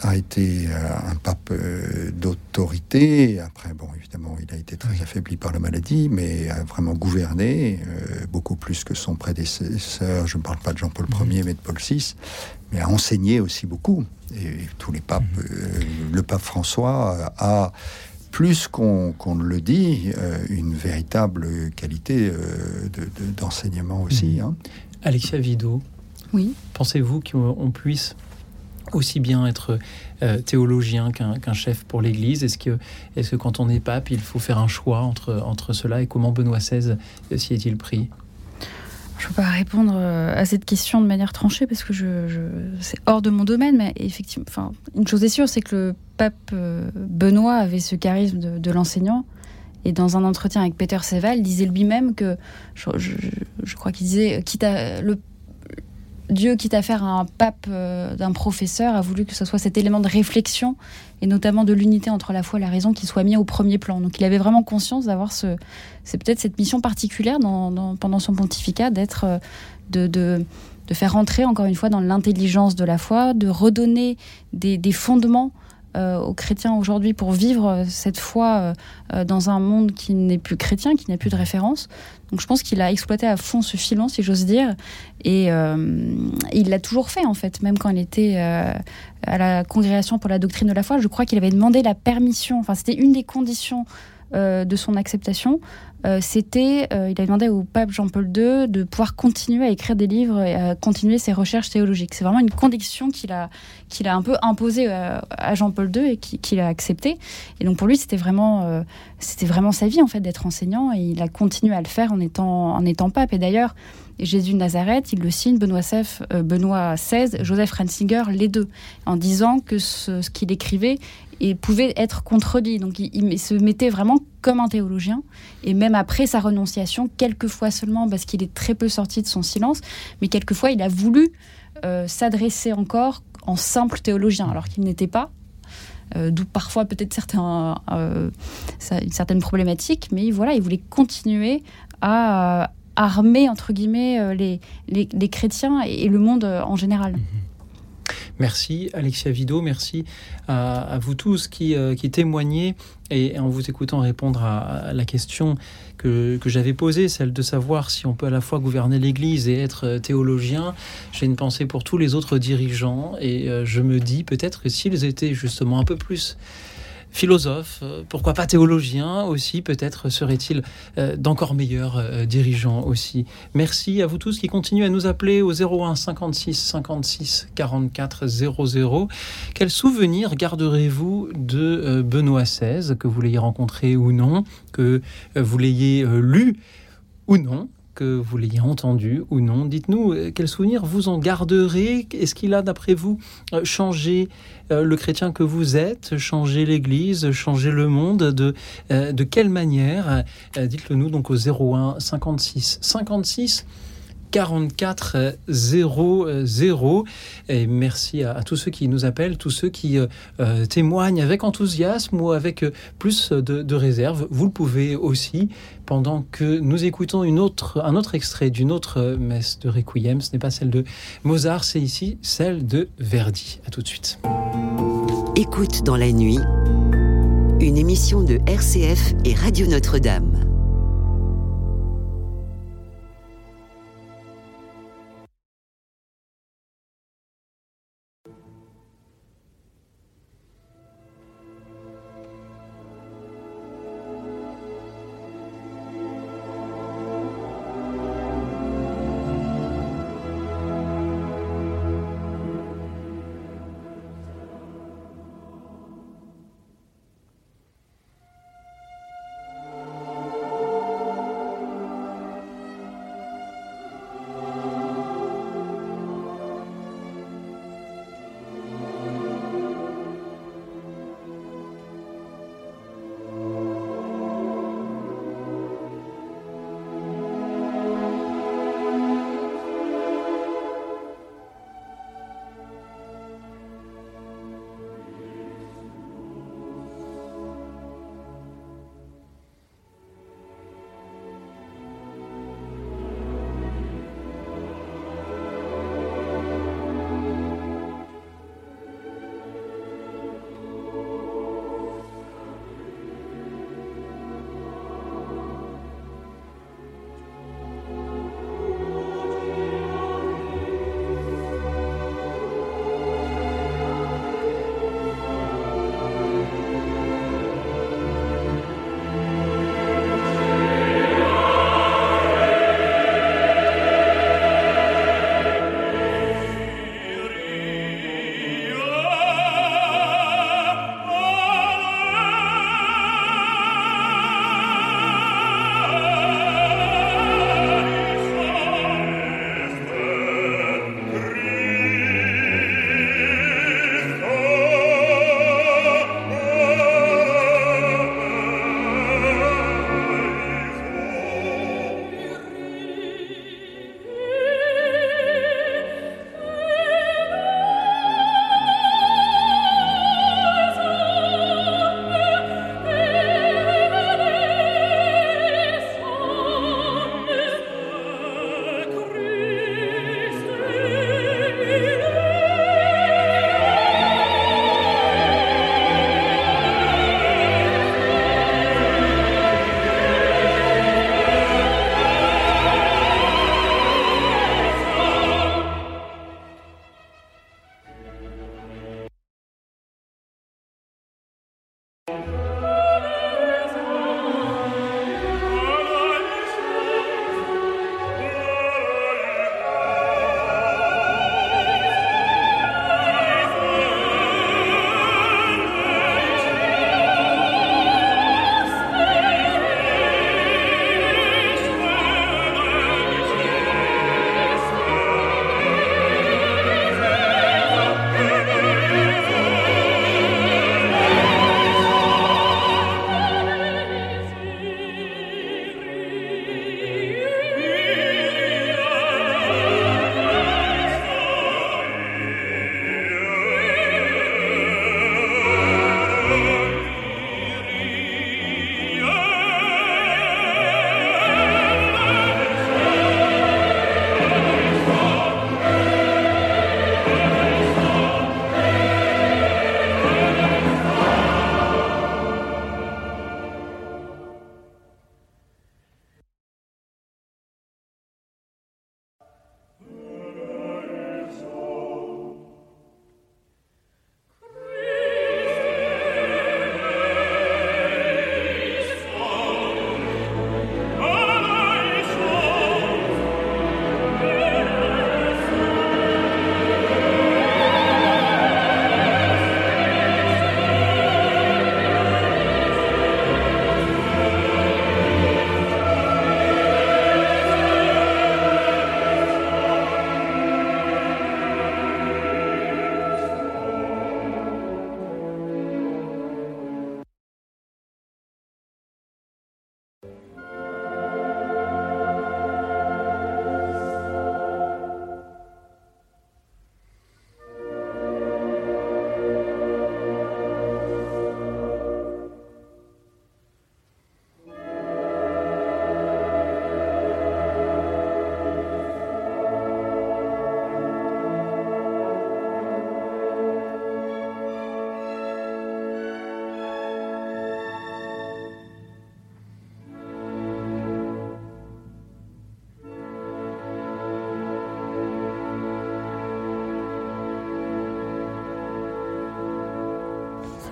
C: a, été euh, un pape euh, d'autorité. Après, bon, évidemment, il a été très affaibli par la maladie, mais a vraiment gouverné euh, beaucoup plus que son prédécesseur. Je ne parle pas de Jean-Paul Ier, mais de Paul VI, mais a enseigné aussi beaucoup. Et, tous les papes, le pape François a plus qu'on ne le dit, une véritable qualité d'enseignement aussi.
A: Mmh. Hein. Alexia Vido,
B: oui.
A: pensez-vous qu'on puisse aussi bien être euh, théologien qu'un chef pour l'Église Est-ce que, est que quand on est pape, il faut faire un choix entre, cela et comment Benoît XVI s'y est-il pris?
B: Je ne peux pas répondre euh, à cette question de manière tranchée parce que je, c'est hors de mon domaine, mais effectivement, enfin, une chose est sûre, c'est que le pape euh, Benoît avait ce charisme de, l'enseignant. Et dans un entretien avec Peter Seval, disait lui-même que, je, je crois qu'il disait, quitte à, le Dieu, quitte à faire un pape euh, d'un professeur, a voulu que ce soit cet élément de réflexion et notamment de l'unité entre la foi et la raison qui soit mis au premier plan. Donc il avait vraiment conscience d'avoir ce, c'est peut-être cette mission particulière pendant son pontificat d'être, euh, de, de, faire entrer encore une fois dans l'intelligence de la foi, de redonner des fondements euh, aux chrétiens aujourd'hui pour vivre euh, cette foi euh, dans un monde qui n'est plus chrétien, qui n'a plus de référence. Donc je pense qu'il a exploité à fond ce filon, si j'ose dire, et il l'a toujours fait en fait, même quand il était à la congrégation pour la doctrine de la foi. Je crois qu'il avait demandé la permission, enfin c'était une des conditions de son acceptation, euh, c'était, euh, il a demandé au pape Jean-Paul II de pouvoir continuer à écrire des livres et à continuer ses recherches théologiques. C'est vraiment une condition qu'il a, a un peu imposée euh, à Jean-Paul II et qu'il a accepté. Et donc pour lui, c'était vraiment, vraiment sa vie en fait d'être enseignant et il a continué à le faire en étant, en étant pape. Et d'ailleurs, Jésus de Nazareth, il le signe, Benoît, Benoît XVI, Joseph Ratzinger, les deux, en disant que ce, ce qu'il écrivait et pouvait être contredit. Donc il, se mettait vraiment comme un théologien. Et même après sa renonciation, quelquefois seulement, parce qu'il est très peu sorti de son silence, mais quelquefois il a voulu euh, s'adresser encore en simple théologien, alors qu'il n'était pas. Euh, d'où parfois peut-être certains, euh, une certaine problématique, mais voilà, il voulait continuer à armer entre guillemets les, les, chrétiens et, le monde en général. Mhm.
A: Merci Alexia Vido, merci à, vous tous qui, euh, qui, témoignez et en vous écoutant répondre à, la question que, que j'avais posée, celle de savoir si on peut à la fois gouverner l'Église et être euh, théologien. J'ai une pensée pour tous les autres dirigeants et euh, je me dis peut-être que s'ils étaient justement un peu plus philosophe, euh, pourquoi pas théologien aussi, peut-être serait-il euh, d'encore meilleurs euh, dirigeants aussi. Merci à vous tous qui continuez à nous appeler au 01 56 56 44 00. Quel souvenir garderez-vous de Benoît XVI, que vous l'ayez rencontré ou non, que vous l'ayez lu ou non? Que vous l'ayez entendu ou non. Dites-nous euh, quel souvenir vous en garderez? Est-ce qu'il a, d'après vous, euh, changé euh, le chrétien que vous êtes, changé l'Église, changé le monde De, de quelle manière? Dites-le nous donc au 01 56 56 44 00. Et merci à, tous ceux qui nous appellent, tous ceux qui euh, euh, témoignent avec enthousiasme ou avec euh, plus de, réserve. Vous le pouvez aussi pendant que nous écoutons un autre extrait d'une autre messe de Requiem. Ce n'est pas celle de Mozart, c'est ici celle de Verdi. À tout de suite.
G: Écoute dans la nuit, une émission de RCF et Radio Notre-Dame.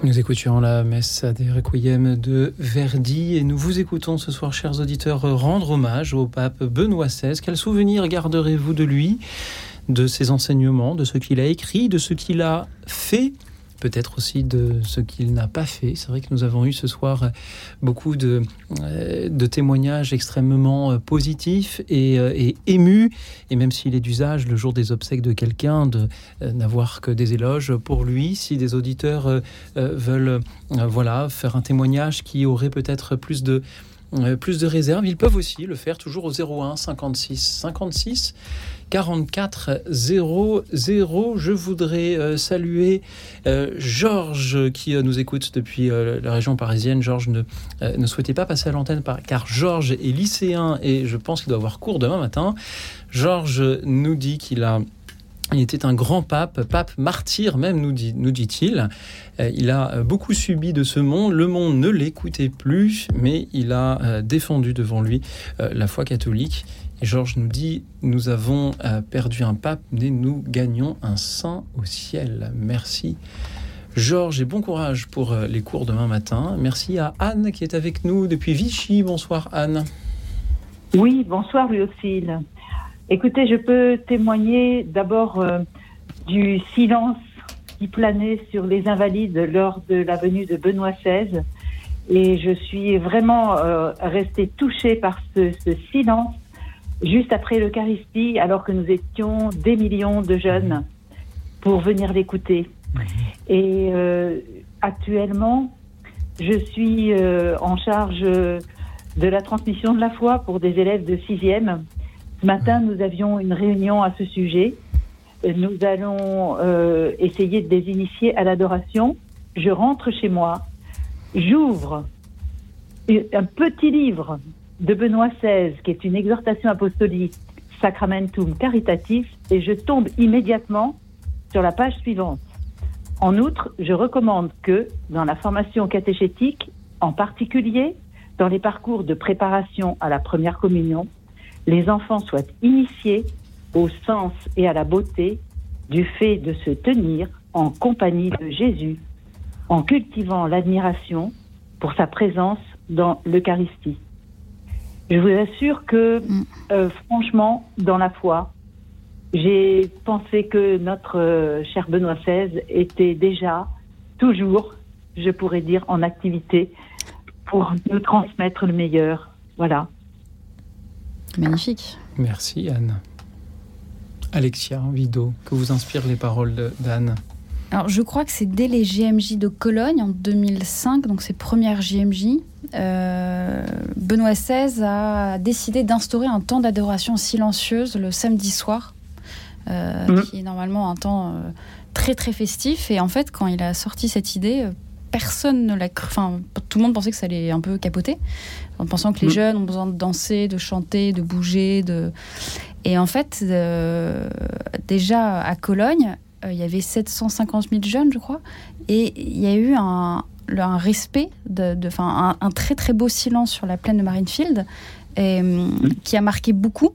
A: Nous écoutions la messe des Requiem de Verdi et nous vous écoutons ce soir, chers auditeurs, rendre hommage au pape Benoît XVI. Quel souvenir garderez-vous de lui, de ses enseignements, de ce qu'il a écrit, de ce qu'il a fait peut-être aussi de ce qu'il n'a pas fait. C'est vrai que nous avons eu ce soir beaucoup de, euh, témoignages extrêmement euh, positifs et, euh, et émus. Et même s'il est d'usage le jour des obsèques de quelqu'un de n'avoir que des éloges pour lui, si des auditeurs veulent voilà, faire un témoignage qui aurait peut-être plus de plus de réserve, ils peuvent aussi le faire toujours au 01 56 56 44 00. Je voudrais euh, saluer euh, Georges qui euh, nous écoute depuis la région parisienne. Georges ne, ne souhaitait pas passer à l'antenne car Georges est lycéen et je pense qu'il doit avoir cours demain matin. Georges nous dit qu'il a il était un grand pape, pape martyr même, nous, dit, nous dit-il. il a beaucoup subi de ce monde. Le monde ne l'écoutait plus, mais il a défendu devant lui la foi catholique. Et Georges nous dit, nous avons euh, perdu un pape, mais nous gagnons un saint au ciel. Merci. Georges et bon courage pour euh, les cours demain matin. Merci à Anne qui est avec nous depuis Vichy. Bonsoir Anne.
M: Oui, bonsoir Louis Écoutez, je peux témoigner d'abord euh, du silence qui planait sur les invalides lors de la venue de Benoît XVI. Et je suis vraiment restée touchée par ce silence juste après l'Eucharistie, alors que nous étions des millions de jeunes pour venir l'écouter. Et euh, actuellement, je suis euh, en charge de la transmission de la foi pour des élèves de sixième. Ce matin, nous avions une réunion à ce sujet. Nous allons euh, essayer de les initier à l'adoration. Je rentre chez moi, j'ouvre un petit livre de Benoît XVI, qui est une exhortation apostolique Sacramentum Caritatis, et je tombe immédiatement sur la page suivante. En outre, je recommande que, dans la formation catéchétique, en particulier dans les parcours de préparation à la première communion, les enfants soient initiés au sens et à la beauté du fait de se tenir en compagnie de Jésus, en cultivant l'admiration pour sa présence dans l'Eucharistie. Je vous assure que, mm. euh, franchement, dans la foi, j'ai pensé que notre euh, cher Benoît XVI était déjà, toujours, je pourrais dire, en activité pour nous transmettre le meilleur. Voilà.
B: Magnifique.
A: Merci Anne. Alexia Vido, que vous inspirent les paroles d'Anne
B: alors, je crois que c'est dès les GMJ de Cologne en 2005, donc ces premières GMJ, euh, Benoît XVI a décidé d'instaurer un temps d'adoration silencieuse le samedi soir, euh, mmh. qui est normalement un temps euh, très très festif. Et en fait, quand il a sorti cette idée, personne ne l'a cru. Enfin, tout le monde pensait que ça allait un peu capoter, en pensant que les mmh. jeunes ont besoin de danser, de chanter, de bouger. De... Et en fait, déjà à Cologne, euh, il y avait 750 000 jeunes, je crois, et il y a eu un, un respect, de, de un, un, très très beau silence sur la plaine de Marinefield, et, mm. qui a marqué beaucoup.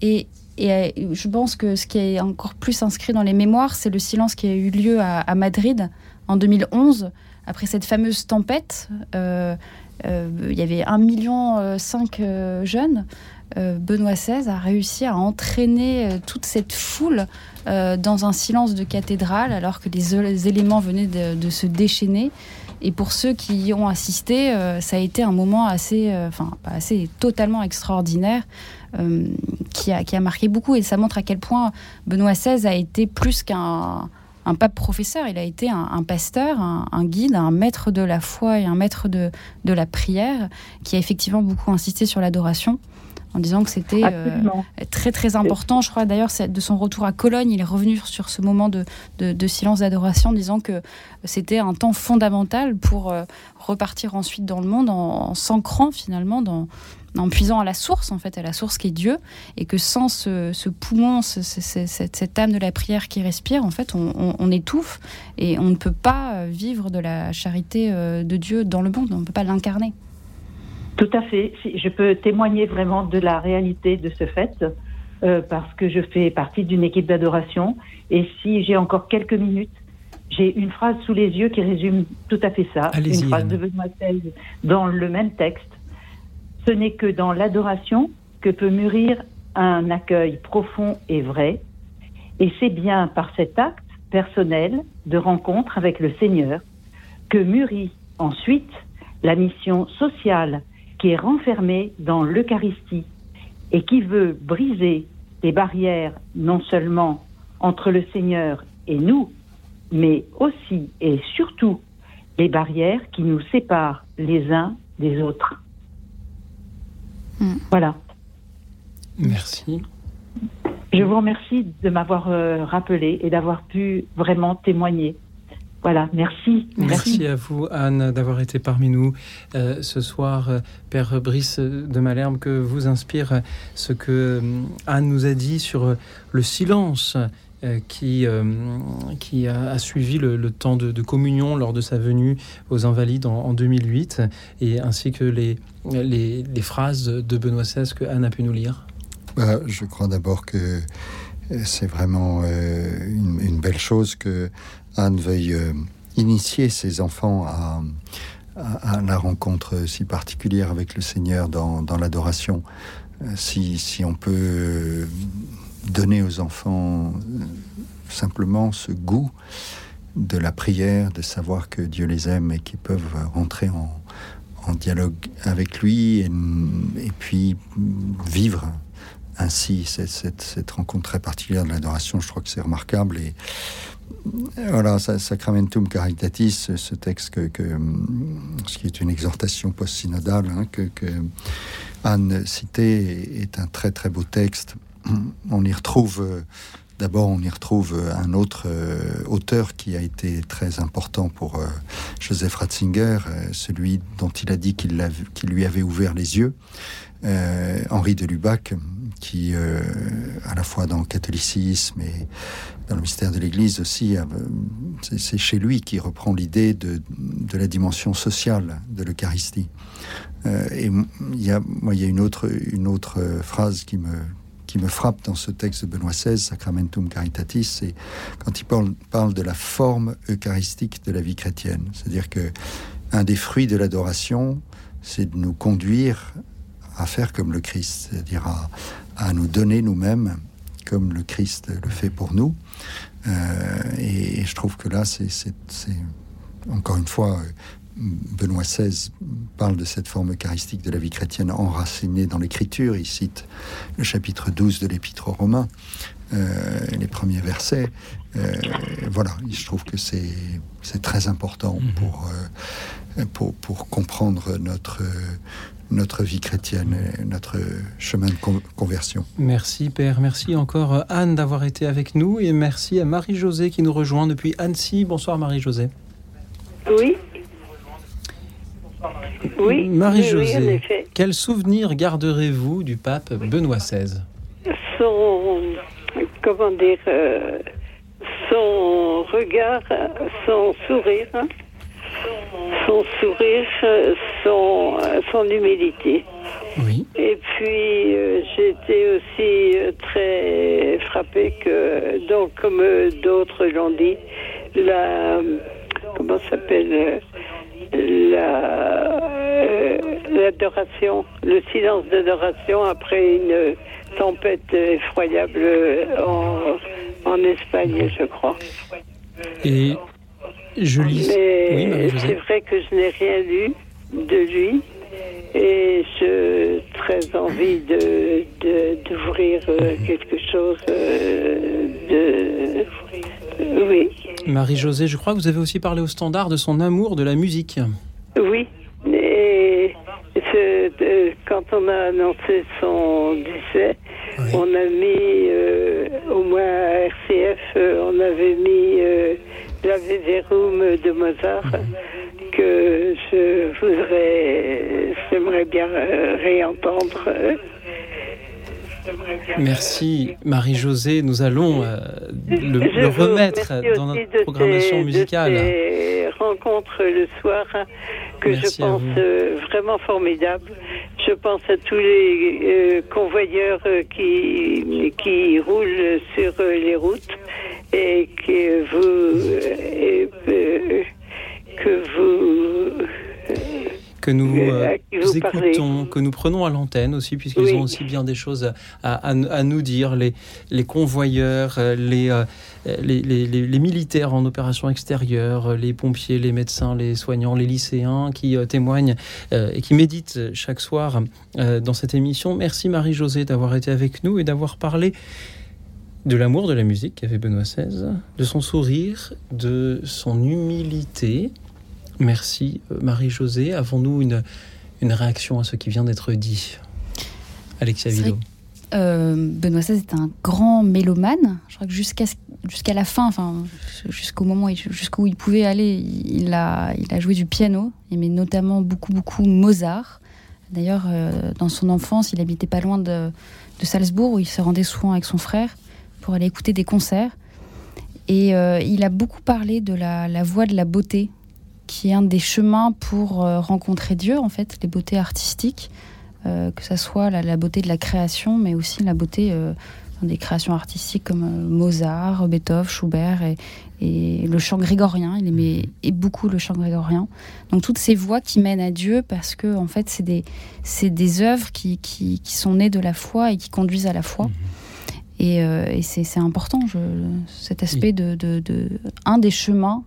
B: Et, et, euh, je pense que ce qui est encore plus inscrit dans les mémoires, c'est le silence qui a eu lieu à, Madrid en 2011, après cette fameuse tempête. Euh, il y avait 1,5 million jeunes. Benoît XVI a réussi à entraîner toute cette foule euh, dans un silence de cathédrale alors que les, éléments venaient de, se déchaîner. Et pour ceux qui y ont assisté, euh, ça a été un moment assez, euh, enfin, assez totalement extraordinaire qui, a, qui a marqué beaucoup. Et ça montre à quel point Benoît XVI a été plus qu'un un pape professeur, il a été un, pasteur, un, guide, un maître de la foi et un maître de, de la prière, qui a effectivement beaucoup insisté sur l'adoration en disant que c'était euh, très très important. Je crois d'ailleurs de son retour à Cologne, il est revenu sur ce moment de, de, silence d'adoration en disant que c'était un temps fondamental pour euh, repartir ensuite dans le monde en, s'ancrant finalement dans, en puisant à la source, en fait, à la source qui est Dieu, et que sans ce, poumon, cette, âme de la prière qui respire, en fait, on, étouffe et on ne peut pas euh, vivre de la charité de Dieu dans le monde, on ne peut pas l'incarner.
M: Tout à fait. Je peux témoigner vraiment de la réalité de ce fait euh, parce que je fais partie d'une équipe d'adoration. Et si j'ai encore quelques minutes, j'ai une phrase sous les yeux qui résume tout à fait ça. Une phrase
A: Anne.
M: de Benoît XVI dans le même texte. Ce n'est que dans l'adoration que peut mûrir un accueil profond et vrai. Et c'est bien par cet acte personnel de rencontre avec le Seigneur que mûrit ensuite la mission sociale qui est renfermée dans l'Eucharistie et qui veut briser les barrières non seulement entre le Seigneur et nous, mais aussi et surtout les barrières qui nous séparent les uns des autres. Voilà.
A: Merci.
M: Je vous remercie de m'avoir euh, rappelé et d'avoir pu vraiment témoigner. Voilà, merci.
A: Merci à vous, Anne, d'avoir été parmi nous euh, ce soir. Euh, Père Brice de Malherbe, que vous inspire euh, ce que euh, Anne nous a dit sur le silence qui, qui a, a suivi le, le temps de, de communion lors de sa venue aux Invalides en, en 2008, et ainsi que les, les, les phrases de Benoît XVI que Anne a pu nous lire.
C: Bah, je crois d'abord que c'est vraiment euh, une, une belle chose que Anne veuille euh, initier ses enfants à, la rencontre si particulière avec le Seigneur dans, l'adoration. Euh, Si, on peut euh, donner aux enfants simplement ce goût de la prière, de savoir que Dieu les aime et qu'ils peuvent rentrer en, dialogue avec lui et puis vivre ainsi cette, rencontre très particulière de l'adoration, je crois que c'est remarquable. Et voilà, Sacramentum Caritatis, ce texte ce qui est une exhortation post-synodale hein, que, Anne citait, est- un très très beau texte. On y retrouve, d'abord, on y retrouve un autre euh, auteur qui a été très important pour euh, Joseph Ratzinger, euh, celui dont il a dit qu'il lui avait ouvert les yeux, euh, Henri de Lubac, qui, euh, à la fois dans le catholicisme et dans le mystère de l'Église aussi, euh, c'est chez lui qui reprend l'idée de, la dimension sociale de l'Eucharistie. Et il y a, moi, il y a une autre, phrase qui me, qui me frappe dans ce texte de Benoît XVI, Sacramentum Caritatis, c'est quand il parle, parle de la forme eucharistique de la vie chrétienne. C'est-à-dire que un des fruits de l'adoration, c'est de nous conduire à faire comme le Christ, c'est-à-dire à, à nous donner nous-mêmes comme le Christ le fait pour nous. Euh, et, et je trouve que là, c'est encore une fois, Benoît XVI parle de cette forme eucharistique de la vie chrétienne enracinée dans l'Écriture. Il cite le chapitre 12 de l'Épître aux Romains, euh, les premiers versets. Euh, voilà, je trouve que c'est c'est très important pour, euh, pour, pour comprendre notre, notre vie chrétienne, et notre chemin de con- conversion.
A: Merci Père, merci encore euh, Anne d'avoir été avec nous et merci à Marie-Josée qui nous rejoint depuis Annecy. Bonsoir Marie-Josée.
N: Oui. Oui.
A: Marie-Josée,
N: oui,
A: quel souvenir garderez-vous du pape Benoît XVI
N: Son, comment dire, euh, son regard, son sourire, hein, son sourire, son, son humilité.
A: Oui.
N: Et puis, euh, j'étais aussi euh, très frappée que, donc, comme euh, d'autres l'ont dit, la, comment s'appelle, la, l'adoration, le silence d'adoration après une tempête effroyable en, en Espagne, je crois.
A: Et je lis.
N: Mais
A: Oui,
N: c'est vrai que je n'ai rien lu de lui. Et je très envie de d'ouvrir euh, quelque chose euh, de oui.
A: Marie-Josée, je crois que vous avez aussi parlé au standard de son amour de la musique.
N: oui. Et euh, quand on a annoncé son décès on a mis euh, au moins à RCF on avait mis la Verum de Mozart que je voudrais j'aimerais bien euh, réentendre euh,
A: Merci Marie-Josée, nous allons euh, le, le remettre dans notre programmation
N: ces-
A: musicale.
N: Rencontres le soir que
A: Merci
N: je pense euh, vraiment formidables. Je pense à tous les euh, convoyeurs euh, qui, qui roulent sur euh, les routes et
K: et que vous, et, euh, que vous,
A: que nous
K: Euh, parlez.
A: écoutons, que nous prenons à l'antenne aussi, puisqu'ils
K: Oui.
A: ont aussi bien des choses à, à- à nous dire, les, les convoyeurs, euh, les, euh, les, les- militaires en opération extérieure, les pompiers, les médecins, les soignants, les lycéens qui témoignent et qui méditent chaque soir dans cette émission. Merci Marie-Josée d'avoir été avec nous et d'avoir parlé de l'amour de la musique qu'avait Benoît XVI, de son sourire, de son humilité. Merci euh, Marie-Josée. Avons-nous une, une réaction à ce qui vient d'être dit Alexia Vilo.
B: Euh, Benoît XVI est un grand mélomane. Je crois que jusqu'à jusqu'à la fin, enfin jusqu'au moment où il- jusqu'où il pouvait aller, il a, il a joué du piano, il aimait notamment beaucoup beaucoup Mozart. D'ailleurs, euh, dans son enfance, il habitait pas loin de, de Salzbourg où il se rendait souvent avec son frère pour aller écouter des concerts. Et euh, il a beaucoup parlé de la, la voie de la beauté, qui est un des chemins pour euh, rencontrer Dieu, en fait, les beautés artistiques, euh, que ça soit la, la beauté de la création, mais aussi la beauté euh, des créations artistiques comme Mozart, Beethoven, Schubert et, et le chant grégorien. Il aimait et beaucoup le chant grégorien. Donc toutes ces voies qui mènent à Dieu, parce que en fait, c'est des, c'est des œuvres qui, qui, qui sont nées de la foi et qui conduisent à la foi. Et, euh, et c'est important, je, cet aspect de, de, de un des chemins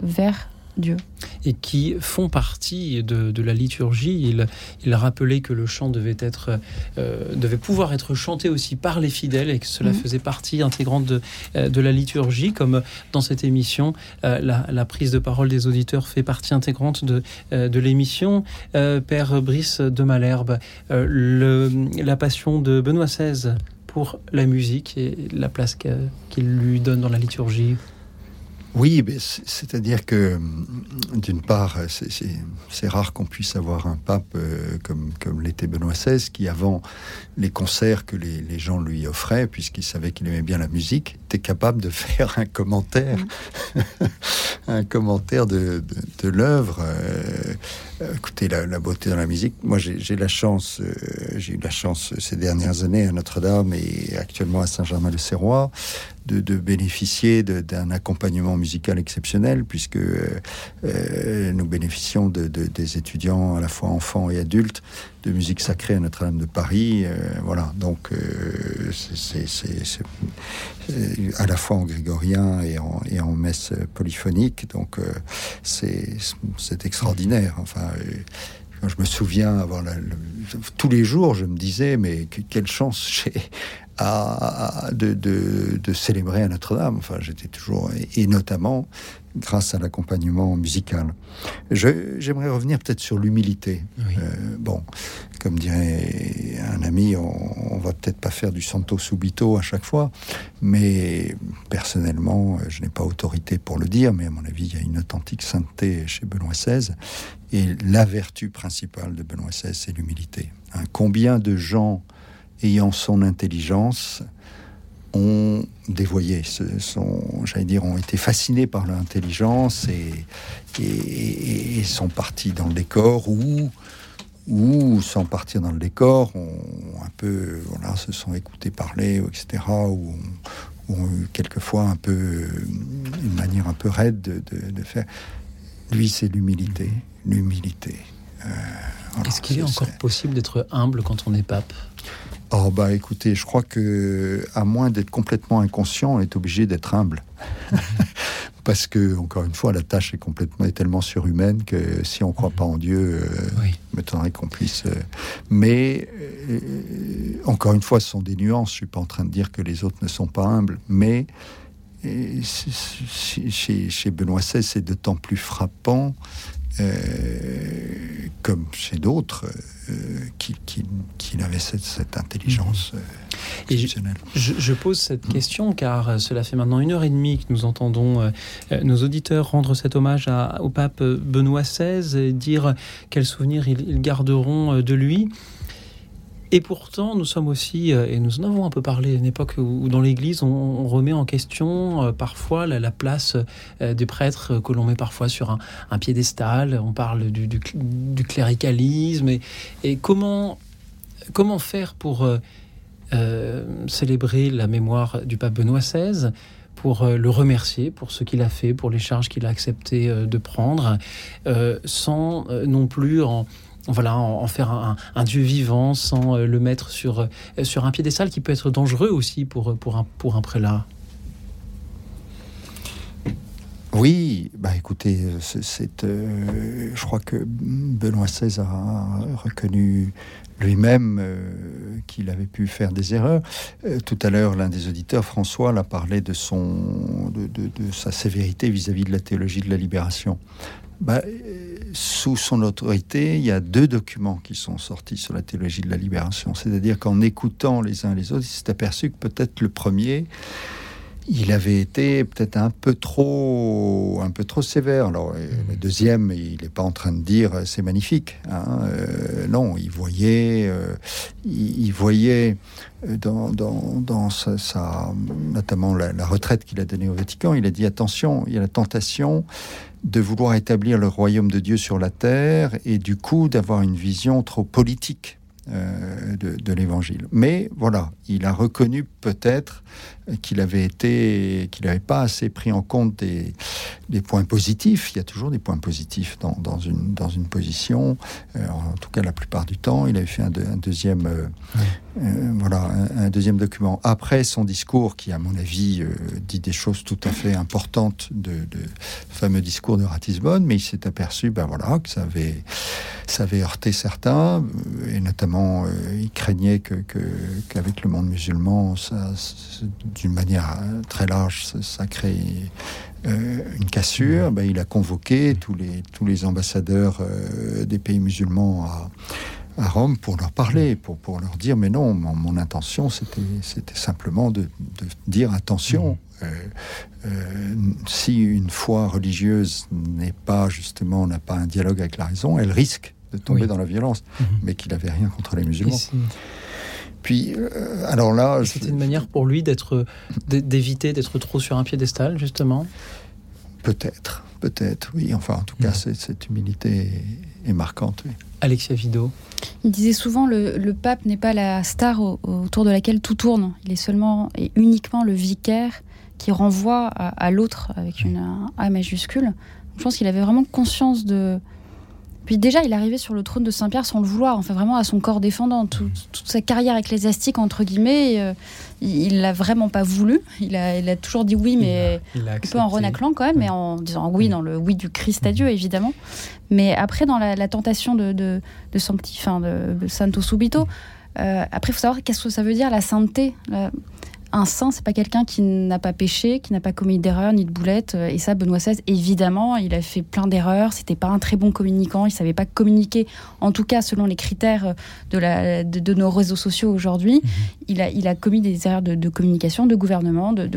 B: vers Dieu.
A: et qui font partie de, de la liturgie. Il, il rappelait que le chant devait, être, euh, devait pouvoir être chanté aussi par les fidèles et que cela
B: Mhm.
A: faisait partie intégrante de, euh, de la liturgie, comme dans cette émission, euh, la, la prise de parole des auditeurs fait partie intégrante de, euh, de l'émission. Père Brice de Malherbe, le, la passion de Benoît XVI pour la musique et la place qu'il lui donne dans la liturgie.
C: Oui, c'est-à-dire que, hum, d'une part, c'est- rare qu'on puisse avoir un pape euh, comme, comme l'était Benoît XVI, qui, avant les concerts que les, les gens lui offraient, puisqu'il savait qu'il aimait bien la musique, était capable de [laughs] faire un commentaire, un commentaire de, de, de l'œuvre. euh, euh, écoutez, la, la beauté dans la musique. Moi, j'ai la chance, euh, j'ai eu la chance ces dernières années à Notre-Dame et actuellement à Saint-Germain-le-Serrois de, de bénéficier d'un accompagnement musical exceptionnel, puisque euh, euh, nous bénéficions de, de- des étudiants, à la fois enfants et adultes, de musique sacrée à Notre-Dame de Paris. euh, voilà, donc euh, c'est- c'est à la fois en grégorien et en, et en messe polyphonique, donc euh, c'est extraordinaire. Enfin, euh, je me souviens avoir la- tous les jours, je me disais, mais que- quelle chance j'ai à, de, de- de célébrer à Notre-Dame. Enfin, j'étais toujours, et, et notamment grâce à l'accompagnement musical. Je- J'aimerais revenir peut-être sur l'humilité. Euh, bon, comme dirait un ami, on, on va peut-être pas faire du santo subito à chaque fois, mais personnellement, je n'ai pas autorité pour le dire, mais à mon avis, il y a une authentique sainteté chez Benoît XVI. Et la vertu principale de Benoît XVI, c'est l'humilité. Hein, combien de gens ayant son intelligence ont dévoyé, sont, j'allais dire, ont été fascinés par leur intelligence et, et, et sont partis dans le décor ou ou sans partir dans le décor, un peu, voilà, se sont écoutés parler, etc., ou ont, ont eu quelquefois un peu une manière un peu raide de, de- de faire. Lui, c'est l'humilité, l'humilité. Euh,
A: Est-ce qu'il est encore possible d'être humble quand on est pape?
C: Oh bah écoutez, je crois que à moins d'être complètement inconscient, on est obligé d'être humble. [laughs] Parce que encore une fois, la tâche est complètement est tellement surhumaine que si on croit pas en Dieu, euh, il m'étonnerait qu'on puisse. euh, mais euh, encore une fois, ce sont des nuances. Je suis pas en train de dire que les autres ne sont pas humbles, mais euh, chez, chez Benoît XVI, c'est d'autant plus frappant. Euh, comme chez d'autres, euh, qu'il qu'il- qu'il avait cette, cette intelligence euh,
A: Et je, pose cette question car euh, cela fait maintenant une heure et demie que nous entendons nos auditeurs rendre cet hommage à- au pape Benoît XVI et dire quels souvenirs ils, ils garderont de lui. Et pourtant, nous sommes aussi, euh, et nous en avons un peu parlé une époque où, dans l'Église, on, remet en question euh, parfois la, la place euh, des prêtres que l'on met parfois sur un, piédestal. On parle du, du cl- du cléricalisme. Et, comment, comment faire pour célébrer la mémoire du pape Benoît XVI pour le remercier pour ce qu'il a fait, pour les charges qu'il a accepté de prendre, sans non plus en, voilà, en, faire un, Dieu vivant, sans le mettre sur, sur un piédestal qui peut être dangereux aussi pour, pour, un, pour un prélat.
C: Oui, bah écoutez, c'est, je crois que Benoît XVI a reconnu lui-même euh, qu'il avait pu faire des erreurs. Euh, tout à l'heure, l'un des auditeurs, François, l'a parlé de, son, de, sa sévérité vis-à-vis de la théologie de la libération. Bah, euh, sous son autorité, il y a deux documents qui sont sortis sur la théologie de la libération. C'est-à-dire qu'en écoutant les uns les autres, il s'est aperçu que peut-être le premier, il avait été peut-être un peu trop, un peu trop sévère. Alors le mmh. deuxième, il n'est pas en train de dire euh, c'est magnifique. Hein. Euh, non, il voyait, euh, il, voyait dans, dans, sa, notamment la, la retraite qu'il a donnée au Vatican, il a dit attention, il y a la tentation de vouloir établir le royaume de Dieu sur la terre et du coup d'avoir une vision trop politique euh, de, l'évangile. Mais voilà, il a reconnu peut-être qu'il avait été, qu'il n'avait pas assez pris en compte des, points positifs. Il y a toujours des points positifs dans, dans une, dans une position. Euh, en tout cas, la plupart du temps, il avait fait un, deuxième, euh, voilà, un, deuxième document après son discours, qui, à mon avis, dit des choses tout à fait importantes de, de fameux discours de Ratisbonne. Mais il s'est aperçu, ben voilà, que ça avait, ça avait heurté certains, et notamment euh, il craignait que, qu'avec le monde musulman, d'une manière euh, très large, ça, crée euh, une cassure. Ben, il a convoqué tous les, tous les ambassadeurs des pays musulmans à, Rome pour leur parler, pour, pour leur dire mais non, mon, intention c'était, c'était simplement de, dire attention. si une foi religieuse n'est pas justement n'a pas un dialogue avec la raison, elle risque de tomber dans la violence, mhm. mais qu'il n'avait rien contre les musulmans. Puis, euh, alors là,
A: c'était une manière pour lui d'être, d'éviter d'être trop sur un piédestal, justement?
C: Peut-être, peut-être, oui. Enfin, en tout cas, mhm. cette humilité est, marquante.
A: Alexia Vido.
B: Il disait souvent le, le pape n'est pas la star autour de laquelle tout tourne. Il est seulement et uniquement le vicaire qui renvoie à, à l'autre avec une A majuscule. Je pense qu'il avait vraiment conscience de, puis déjà, il est arrivé sur le trône de Saint-Pierre sans le vouloir, enfin vraiment à son corps défendant. toute sa carrière ecclésiastique, entre guillemets, euh, il l'a vraiment pas voulu. Il a, il a toujours dit oui, mais un peu en renaclant quand même, mais en disant oui dans le oui du Christ à Dieu, évidemment. Mais après, dans la, tentation de, de, de fin, de, Santo Subito, euh, après, il faut savoir qu'est-ce que ça veut dire la sainteté un saint, c'est pas quelqu'un qui n'a pas péché, qui n'a pas commis d'erreur ni de boulette. Et ça, Benoît XVI, évidemment, il a fait plein d'erreurs. C'était pas un très bon communicant. Il savait pas communiquer, en tout cas selon les critères de, la, de, nos réseaux sociaux aujourd'hui. Mhm. Il, a, il a commis des erreurs de, communication, de gouvernement, de,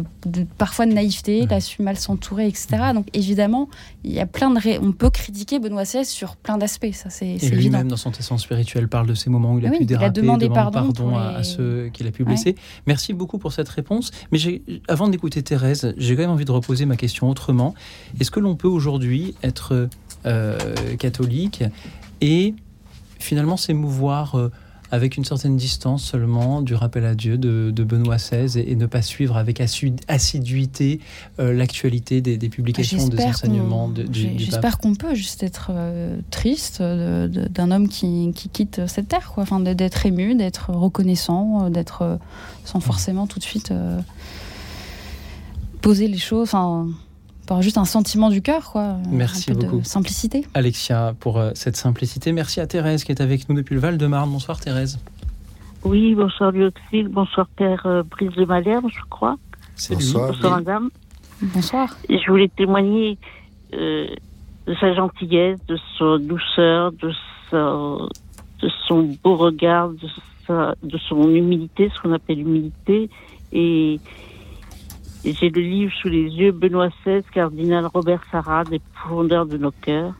B: parfois de naïveté. Il a su mal s'entourer, etc. Donc évidemment, il y a plein de. On peut critiquer Benoît XVI sur plein d'aspects. Ça, c'est
A: Et lui-même, dans son tesson spirituel, parle de ces moments où il a pu déraper, il a demandé pardon, à, ceux qu'il a pu blesser. Merci beaucoup pour cette réponse. Mais avant d'écouter Thérèse, j'ai quand même envie de reposer ma question autrement. Est-ce que l'on peut aujourd'hui être euh, catholique et finalement s'émouvoir euh, avec une certaine distance seulement du rappel à Dieu de, Benoît XVI et, ne pas suivre avec assiduité euh, l'actualité des, publications, des enseignements du,
B: du J'espère qu'on peut juste être euh, triste d'un homme qui, quitte cette terre, quoi. Enfin, d'être ému, d'être reconnaissant, euh, d'être sans forcément tout de suite poser les choses. Enfin, juste un sentiment du cœur, quoi.
A: Merci
B: un
A: peu beaucoup.
B: De simplicité.
A: Alexia, pour euh, cette simplicité. Merci à Thérèse qui est avec nous depuis le Val-de-Marne. Bonsoir Thérèse.
O: Oui, bonsoir Lioxile, bonsoir Père euh, Brice de Malherbe, je crois.
C: Bonsoir.
O: Bonsoir Madame.
B: Bonsoir.
O: Je voulais témoigner euh, de sa gentillesse, de sa douceur, de, de son beau regard, de, de son humilité, ce qu'on appelle humilité, et j'ai le livre sous les yeux, Benoît XVI, cardinal Robert Sarrat, des profondeurs de nos cœurs.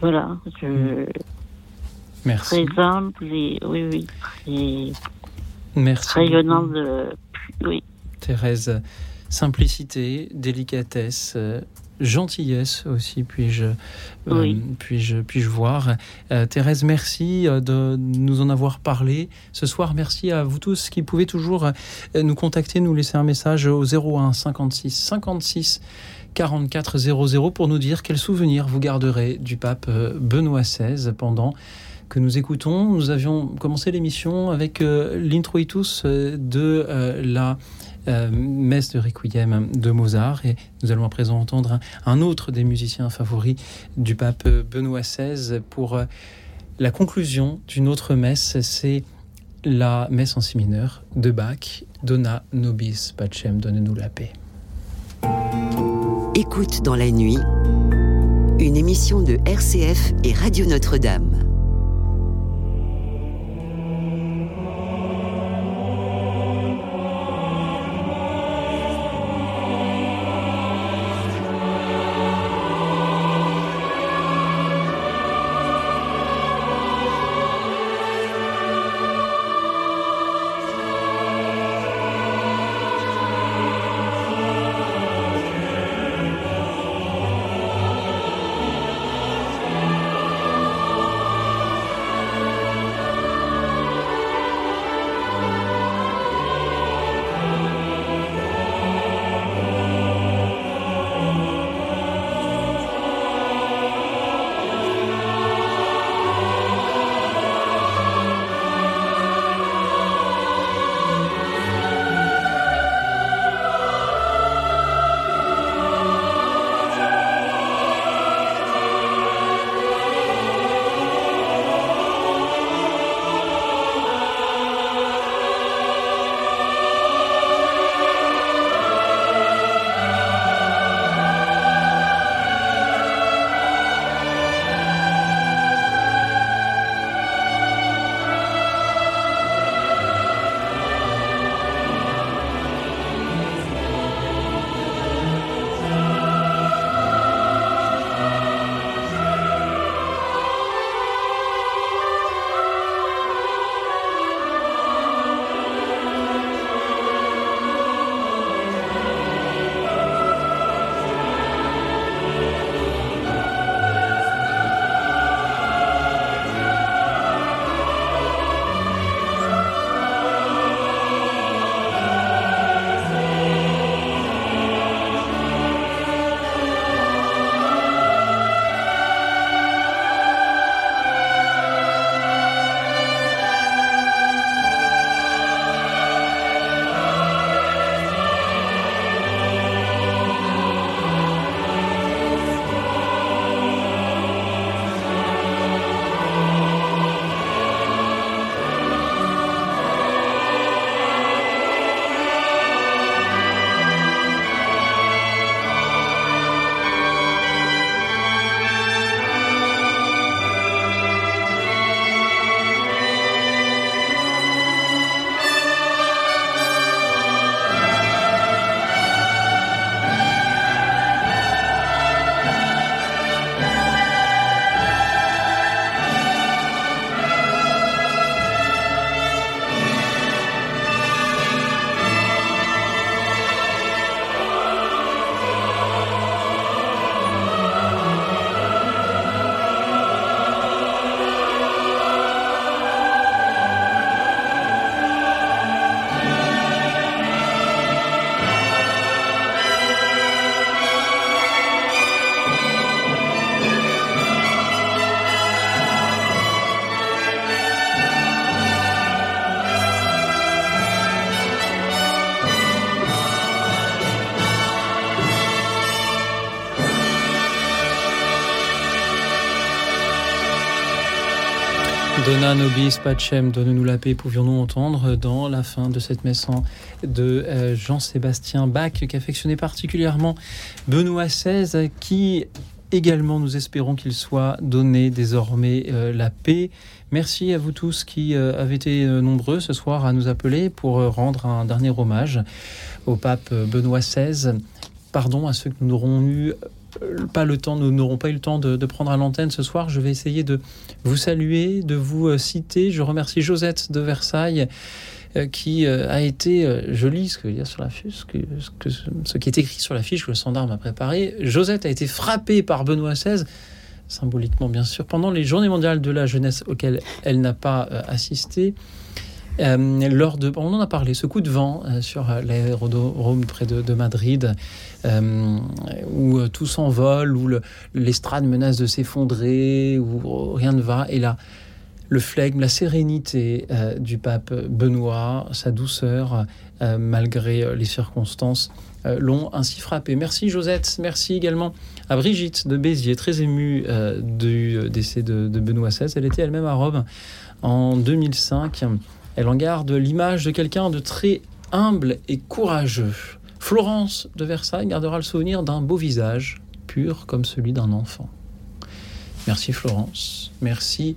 O: Voilà, je... Hmm.
A: Merci.
O: Très humble et, oui, oui, très...
A: Merci.
O: Rayonnant de... Oui.
A: Thérèse, simplicité, délicatesse, gentillesse aussi, puis-je puis-je puis-je voir. Thérèse, merci de nous en avoir parlé ce soir. Merci à vous tous qui pouvez toujours nous contacter, nous laisser un message au 01 56 56 44 00 pour nous dire quel souvenir vous garderez du pape Benoît XVI pendant que nous écoutons. Nous avions commencé l'émission avec euh, l'introitus euh, de euh, messe de Requiem de Mozart et nous allons à présent entendre un, autre des musiciens favoris du pape Benoît XVI pour la conclusion d'une autre messe. C'est la messe en si mineur de Bach, Dona Nobis Pacem, donne-nous la paix.
G: Écoute dans la nuit, une émission de RCF et Radio Notre-Dame.
A: Nobis donne-nous la paix, pouvions-nous entendre dans la fin de cette messe de euh, Jean-Sébastien Bach, qui affectionnait particulièrement Benoît XVI, qui également nous espérons qu'il soit donné désormais euh, la paix. Merci à vous tous qui euh, avez été nombreux ce soir à nous appeler pour rendre un dernier hommage au pape Benoît XVI. Pardon à ceux que nous n'aurons eu pas le temps, nous n'aurons pas eu le temps de, prendre à l'antenne ce soir. Je vais essayer de vous saluer, de vous euh, citer. Je remercie Josette de Versailles euh, qui euh, a été, je lis ce qu'il y a sur la ce, que, ce, qui est écrit sur la fiche que le standard m'a préparé. Josette a été frappée par Benoît XVI, symboliquement bien sûr, pendant les Journées mondiales de la jeunesse auxquelles elle n'a pas assisté. Euh, lors de, on en a parlé, ce coup de vent euh, sur euh, l'aérodrome près de, Madrid, où tout s'envole, où le- l'estrade menace de s'effondrer, où rien ne va. Et là, le flegme, la sérénité du pape Benoît, sa douceur, malgré les circonstances, l'ont ainsi frappé. Merci Josette, merci également à Brigitte de Béziers, très émue du décès de Benoît XVI. Elle était elle-même à Rome en 2005. Elle en garde l'image de quelqu'un de très humble et courageux. Florence de Versailles gardera le souvenir d'un beau visage, pur comme celui d'un enfant. Merci Florence. Merci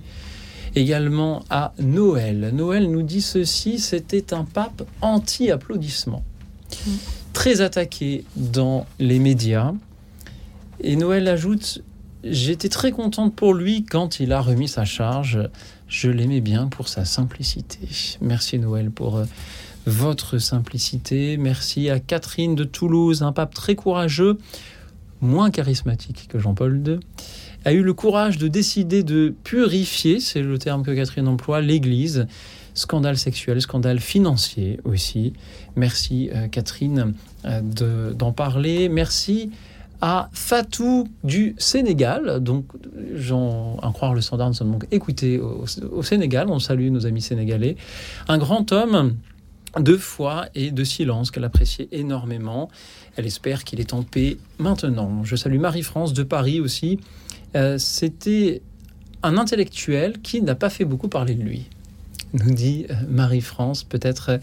A: également à Noël. Noël nous dit ceci, c'était un pape anti-applaudissement. Très attaqué dans les médias. Et Noël ajoute, j'étais très contente pour lui quand il a remis sa charge. Je l'aimais bien pour sa simplicité. Merci Noël pour euh, votre simplicité. Merci à Catherine de Toulouse, un pape très courageux, moins charismatique que Jean-Paul II, a eu le courage de décider de purifier, c'est le terme que Catherine emploie, l'Église. Scandale sexuel, scandale financier aussi. Merci euh, Catherine euh, de- d'en parler. Merci à Fatou du Sénégal. Donc, j'en en croire le standard, nous sommes donc écoutés au, Sénégal. On salue nos amis sénégalais. Un grand homme de foi et de silence qu'elle appréciait énormément. Elle espère qu'il est en paix maintenant. Je salue Marie-France de Paris aussi. Euh, C'était un intellectuel qui n'a pas fait beaucoup parler de lui, nous dit euh, Marie-France. Peut-être euh,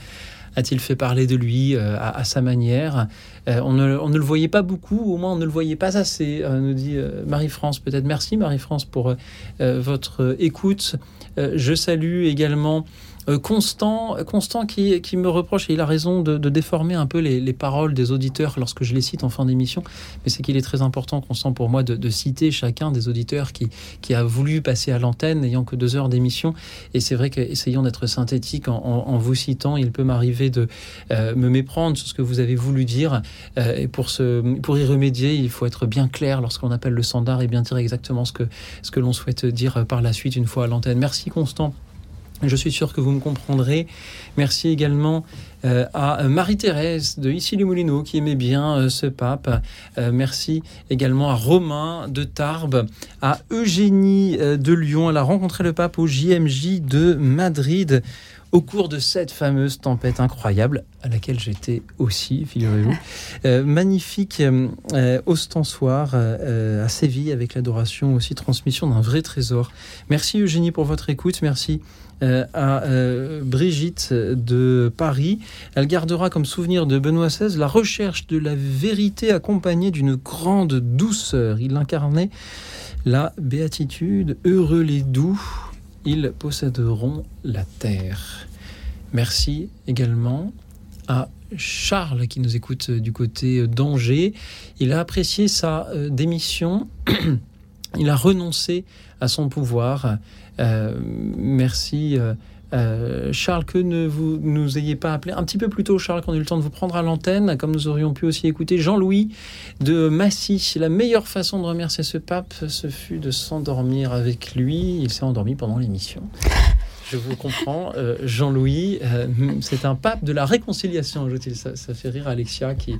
A: a-t-il fait parler de lui à, à sa manière? Euh, on, ne, on ne le voyait pas beaucoup, au moins on ne le voyait pas assez, euh, nous dit euh, Marie-France. Peut-être merci Marie-France pour votre écoute. Je salue également Constant, Constant qui, me reproche, et il a raison, de, déformer un peu les, les paroles des auditeurs lorsque je les cite en fin d'émission. Mais c'est qu'il est très important, Constant, pour moi, de, citer chacun des auditeurs qui, a voulu passer à l'antenne, n'ayant que deux heures d'émission. Et c'est vrai qu'essayant d'être synthétique en, vous citant, il peut m'arriver de euh, me méprendre sur ce que vous avez voulu dire. Euh, et pour, y remédier, il faut être bien clair lorsqu'on appelle le standard et bien dire exactement ce que l'on souhaite dire par la suite une fois à l'antenne. Merci, Constant. Je suis sûr que vous me comprendrez. Merci également euh, à Marie-Thérèse de Issy les Moulineaux qui aimait bien euh, ce pape. Euh, merci également à Romain de Tarbes, à Eugénie euh, de Lyon. Elle a rencontré le pape au JMJ de Madrid au cours de cette fameuse tempête incroyable à laquelle j'étais aussi, figurez-vous. [laughs] Euh, magnifique euh, euh, ostensoir euh, euh, à Séville avec l'adoration aussi, transmission d'un vrai trésor. Merci Eugénie pour votre écoute. Merci euh, à euh, Brigitte de Paris. Elle gardera comme souvenir de Benoît XVI la recherche de la vérité accompagnée d'une grande douceur. Il incarnait la béatitude. Heureux les doux, ils posséderont la terre. Merci également à Charles qui nous écoute du côté d'Angers. Il a apprécié sa euh, démission. [clears throat] Il a renoncé à son pouvoir. Euh, merci. euh, euh, Charles, que ne vous nous ayez pas appelé un petit peu plus tôt, Charles, qu'on ait eu le temps de vous prendre à l'antenne, comme nous aurions pu aussi écouter Jean-Louis de Massy. La meilleure façon de remercier ce pape, ce fut de s'endormir avec lui. Il s'est endormi pendant l'émission. Je vous comprends, euh, Jean-Louis. euh, c'est un pape de la réconciliation, ajoute-t-il. Ça, ça fait rire Alexia qui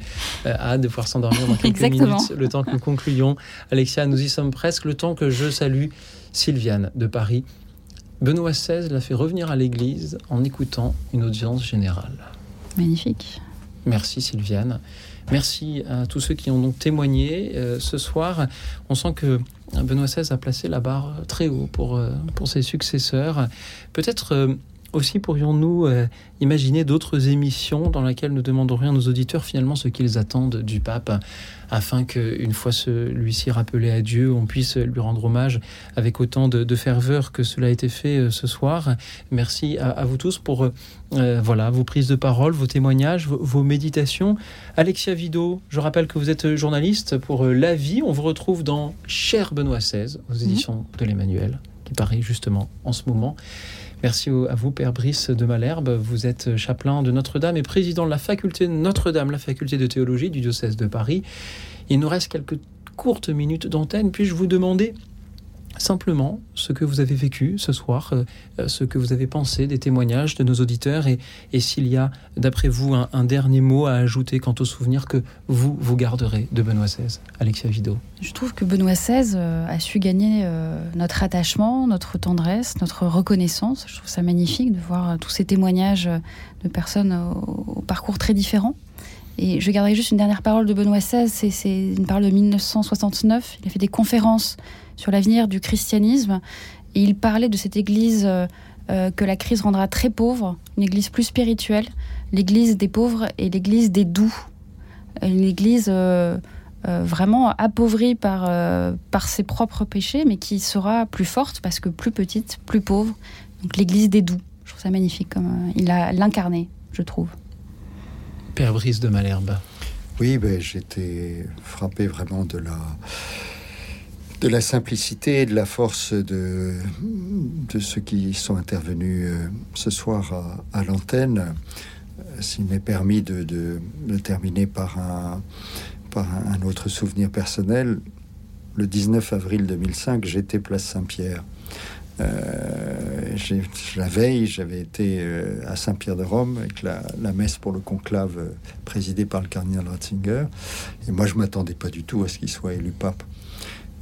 A: a hâte de pouvoir s'endormir dans quelques
B: Exactement.
A: minutes, le temps que nous concluions. Alexia, nous y sommes presque. Le temps que je salue Sylviane de Paris. Benoît XVI l'a fait revenir à l'église en écoutant une audience générale.
B: Magnifique.
A: Merci Sylviane. Merci à tous ceux qui ont donc témoigné euh, ce soir. On sent que Benoît XVI a placé la barre très haut pour, euh, pour ses successeurs. Peut-être euh, aussi pourrions-nous euh, imaginer d'autres émissions dans lesquelles nous demanderions à nos auditeurs finalement ce qu'ils attendent du pape, afin qu'une fois celui-ci rappelé à Dieu, on puisse lui rendre hommage avec autant de, de ferveur que cela a été fait euh, ce soir. Merci à, à vous tous pour euh, voilà, vos prises de parole, vos témoignages, vos, vos méditations. Alexia Vido, je rappelle que vous êtes journaliste pour La Vie. On vous retrouve dans Cher Benoît XVI, aux éditions de l'Emmanuel, qui paraît justement en ce moment. Merci à vous, Père Brice de Malherbe. Vous êtes chapelain de Notre-Dame et président de la faculté Notre-Dame, la faculté de théologie du diocèse de Paris. Il nous reste quelques courtes minutes d'antenne. Puis-je vous demander simplement ce que vous avez vécu ce soir, euh, ce que vous avez pensé des témoignages de nos auditeurs et, s'il y a, d'après vous, un, dernier mot à ajouter quant aux souvenirs que vous, vous garderez de Benoît XVI. Alexia Vido.
B: Je trouve que Benoît XVI euh, a su gagner euh, notre attachement, notre tendresse, notre reconnaissance. Je trouve ça magnifique de voir tous ces témoignages de personnes au, parcours très différents. Et je garderai juste une dernière parole de Benoît XVI, c'est une parole de 1969. Il a fait des conférences sur l'avenir du christianisme. Et il parlait de cette église euh, euh, que la crise rendra très pauvre, une église plus spirituelle, l'église des pauvres et l'église des doux. Une église euh, vraiment appauvrie par, par ses propres péchés, mais qui sera plus forte parce que plus petite, plus pauvre. Donc l'église des doux. Je trouve ça magnifique. Comme, il a l'incarné, je trouve.
A: Père Brice de Malherbe.
C: Oui, ben, j'étais frappé vraiment de la de la simplicité et de la force de, ceux qui sont intervenus euh, ce soir à, l'antenne. Euh, s'il m'est permis de, terminer par un, autre souvenir personnel, le 19 avril 2005, j'étais place Saint-Pierre. Euh, la veille, j'avais été à Saint-Pierre de Rome avec la, messe pour le conclave présidée par le cardinal Ratzinger. Et moi, je m'attendais pas du tout à ce qu'il soit élu pape.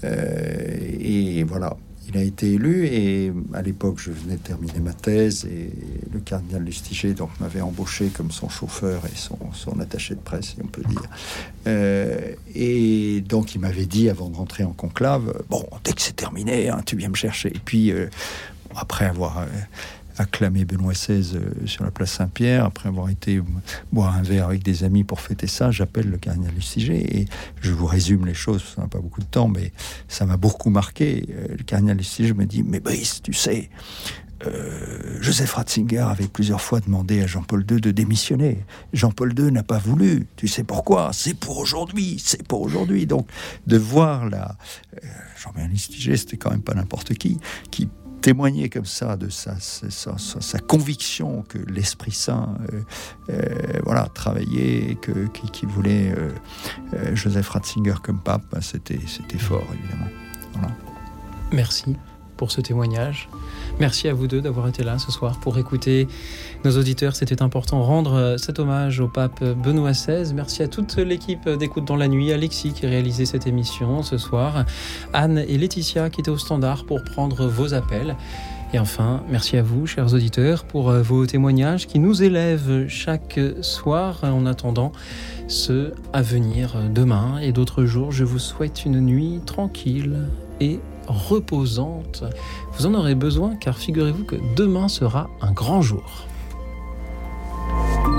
C: Euh, et voilà, il a été élu et à l'époque je venais de terminer ma thèse et le cardinal Lustiger donc m'avait embauché comme son chauffeur et son, attaché de presse si on peut dire. Euh, et donc il m'avait dit avant de rentrer en conclave bon dès que c'est terminé hein, tu viens me chercher et puis euh, après avoir acclamé Benoît XVI euh, sur la place Saint-Pierre, après avoir été boire un verre avec des amis pour fêter ça, j'appelle le cardinal Lustiger et je vous résume les choses, ça n'a pas beaucoup de temps, mais ça m'a beaucoup marqué. Euh, le cardinal Lustiger me dit, mais Brice, tu sais, euh, Joseph Ratzinger avait plusieurs fois demandé à Jean-Paul II de démissionner. Jean-Paul II n'a pas voulu. Tu sais pourquoi? C'est pour aujourd'hui. C'est pour aujourd'hui. Donc, de voir là, Jean-Pierre Lustiger, c'était quand même pas n'importe qui, qui témoigner comme ça de sa, conviction que l'Esprit Saint euh, euh, voilà, travaillait que, qui, voulait euh, Joseph Ratzinger comme pape, ben, c'était fort évidemment. Voilà.
A: Merci pour ce témoignage. Merci à vous deux d'avoir été là ce soir pour écouter nos auditeurs. C'était important rendre euh, cet hommage au pape Benoît XVI. Merci à toute l'équipe d'écoute dans la nuit, Alexis qui réalisait cette émission ce soir, Anne et Laetitia qui étaient au standard pour prendre vos appels. Et enfin, merci à vous, chers auditeurs, pour euh, vos témoignages qui nous élèvent chaque soir. En attendant ce à venir demain et d'autres jours, je vous souhaite une nuit tranquille et reposante. Vous en aurez besoin car figurez-vous que demain sera un grand jour. Thank you.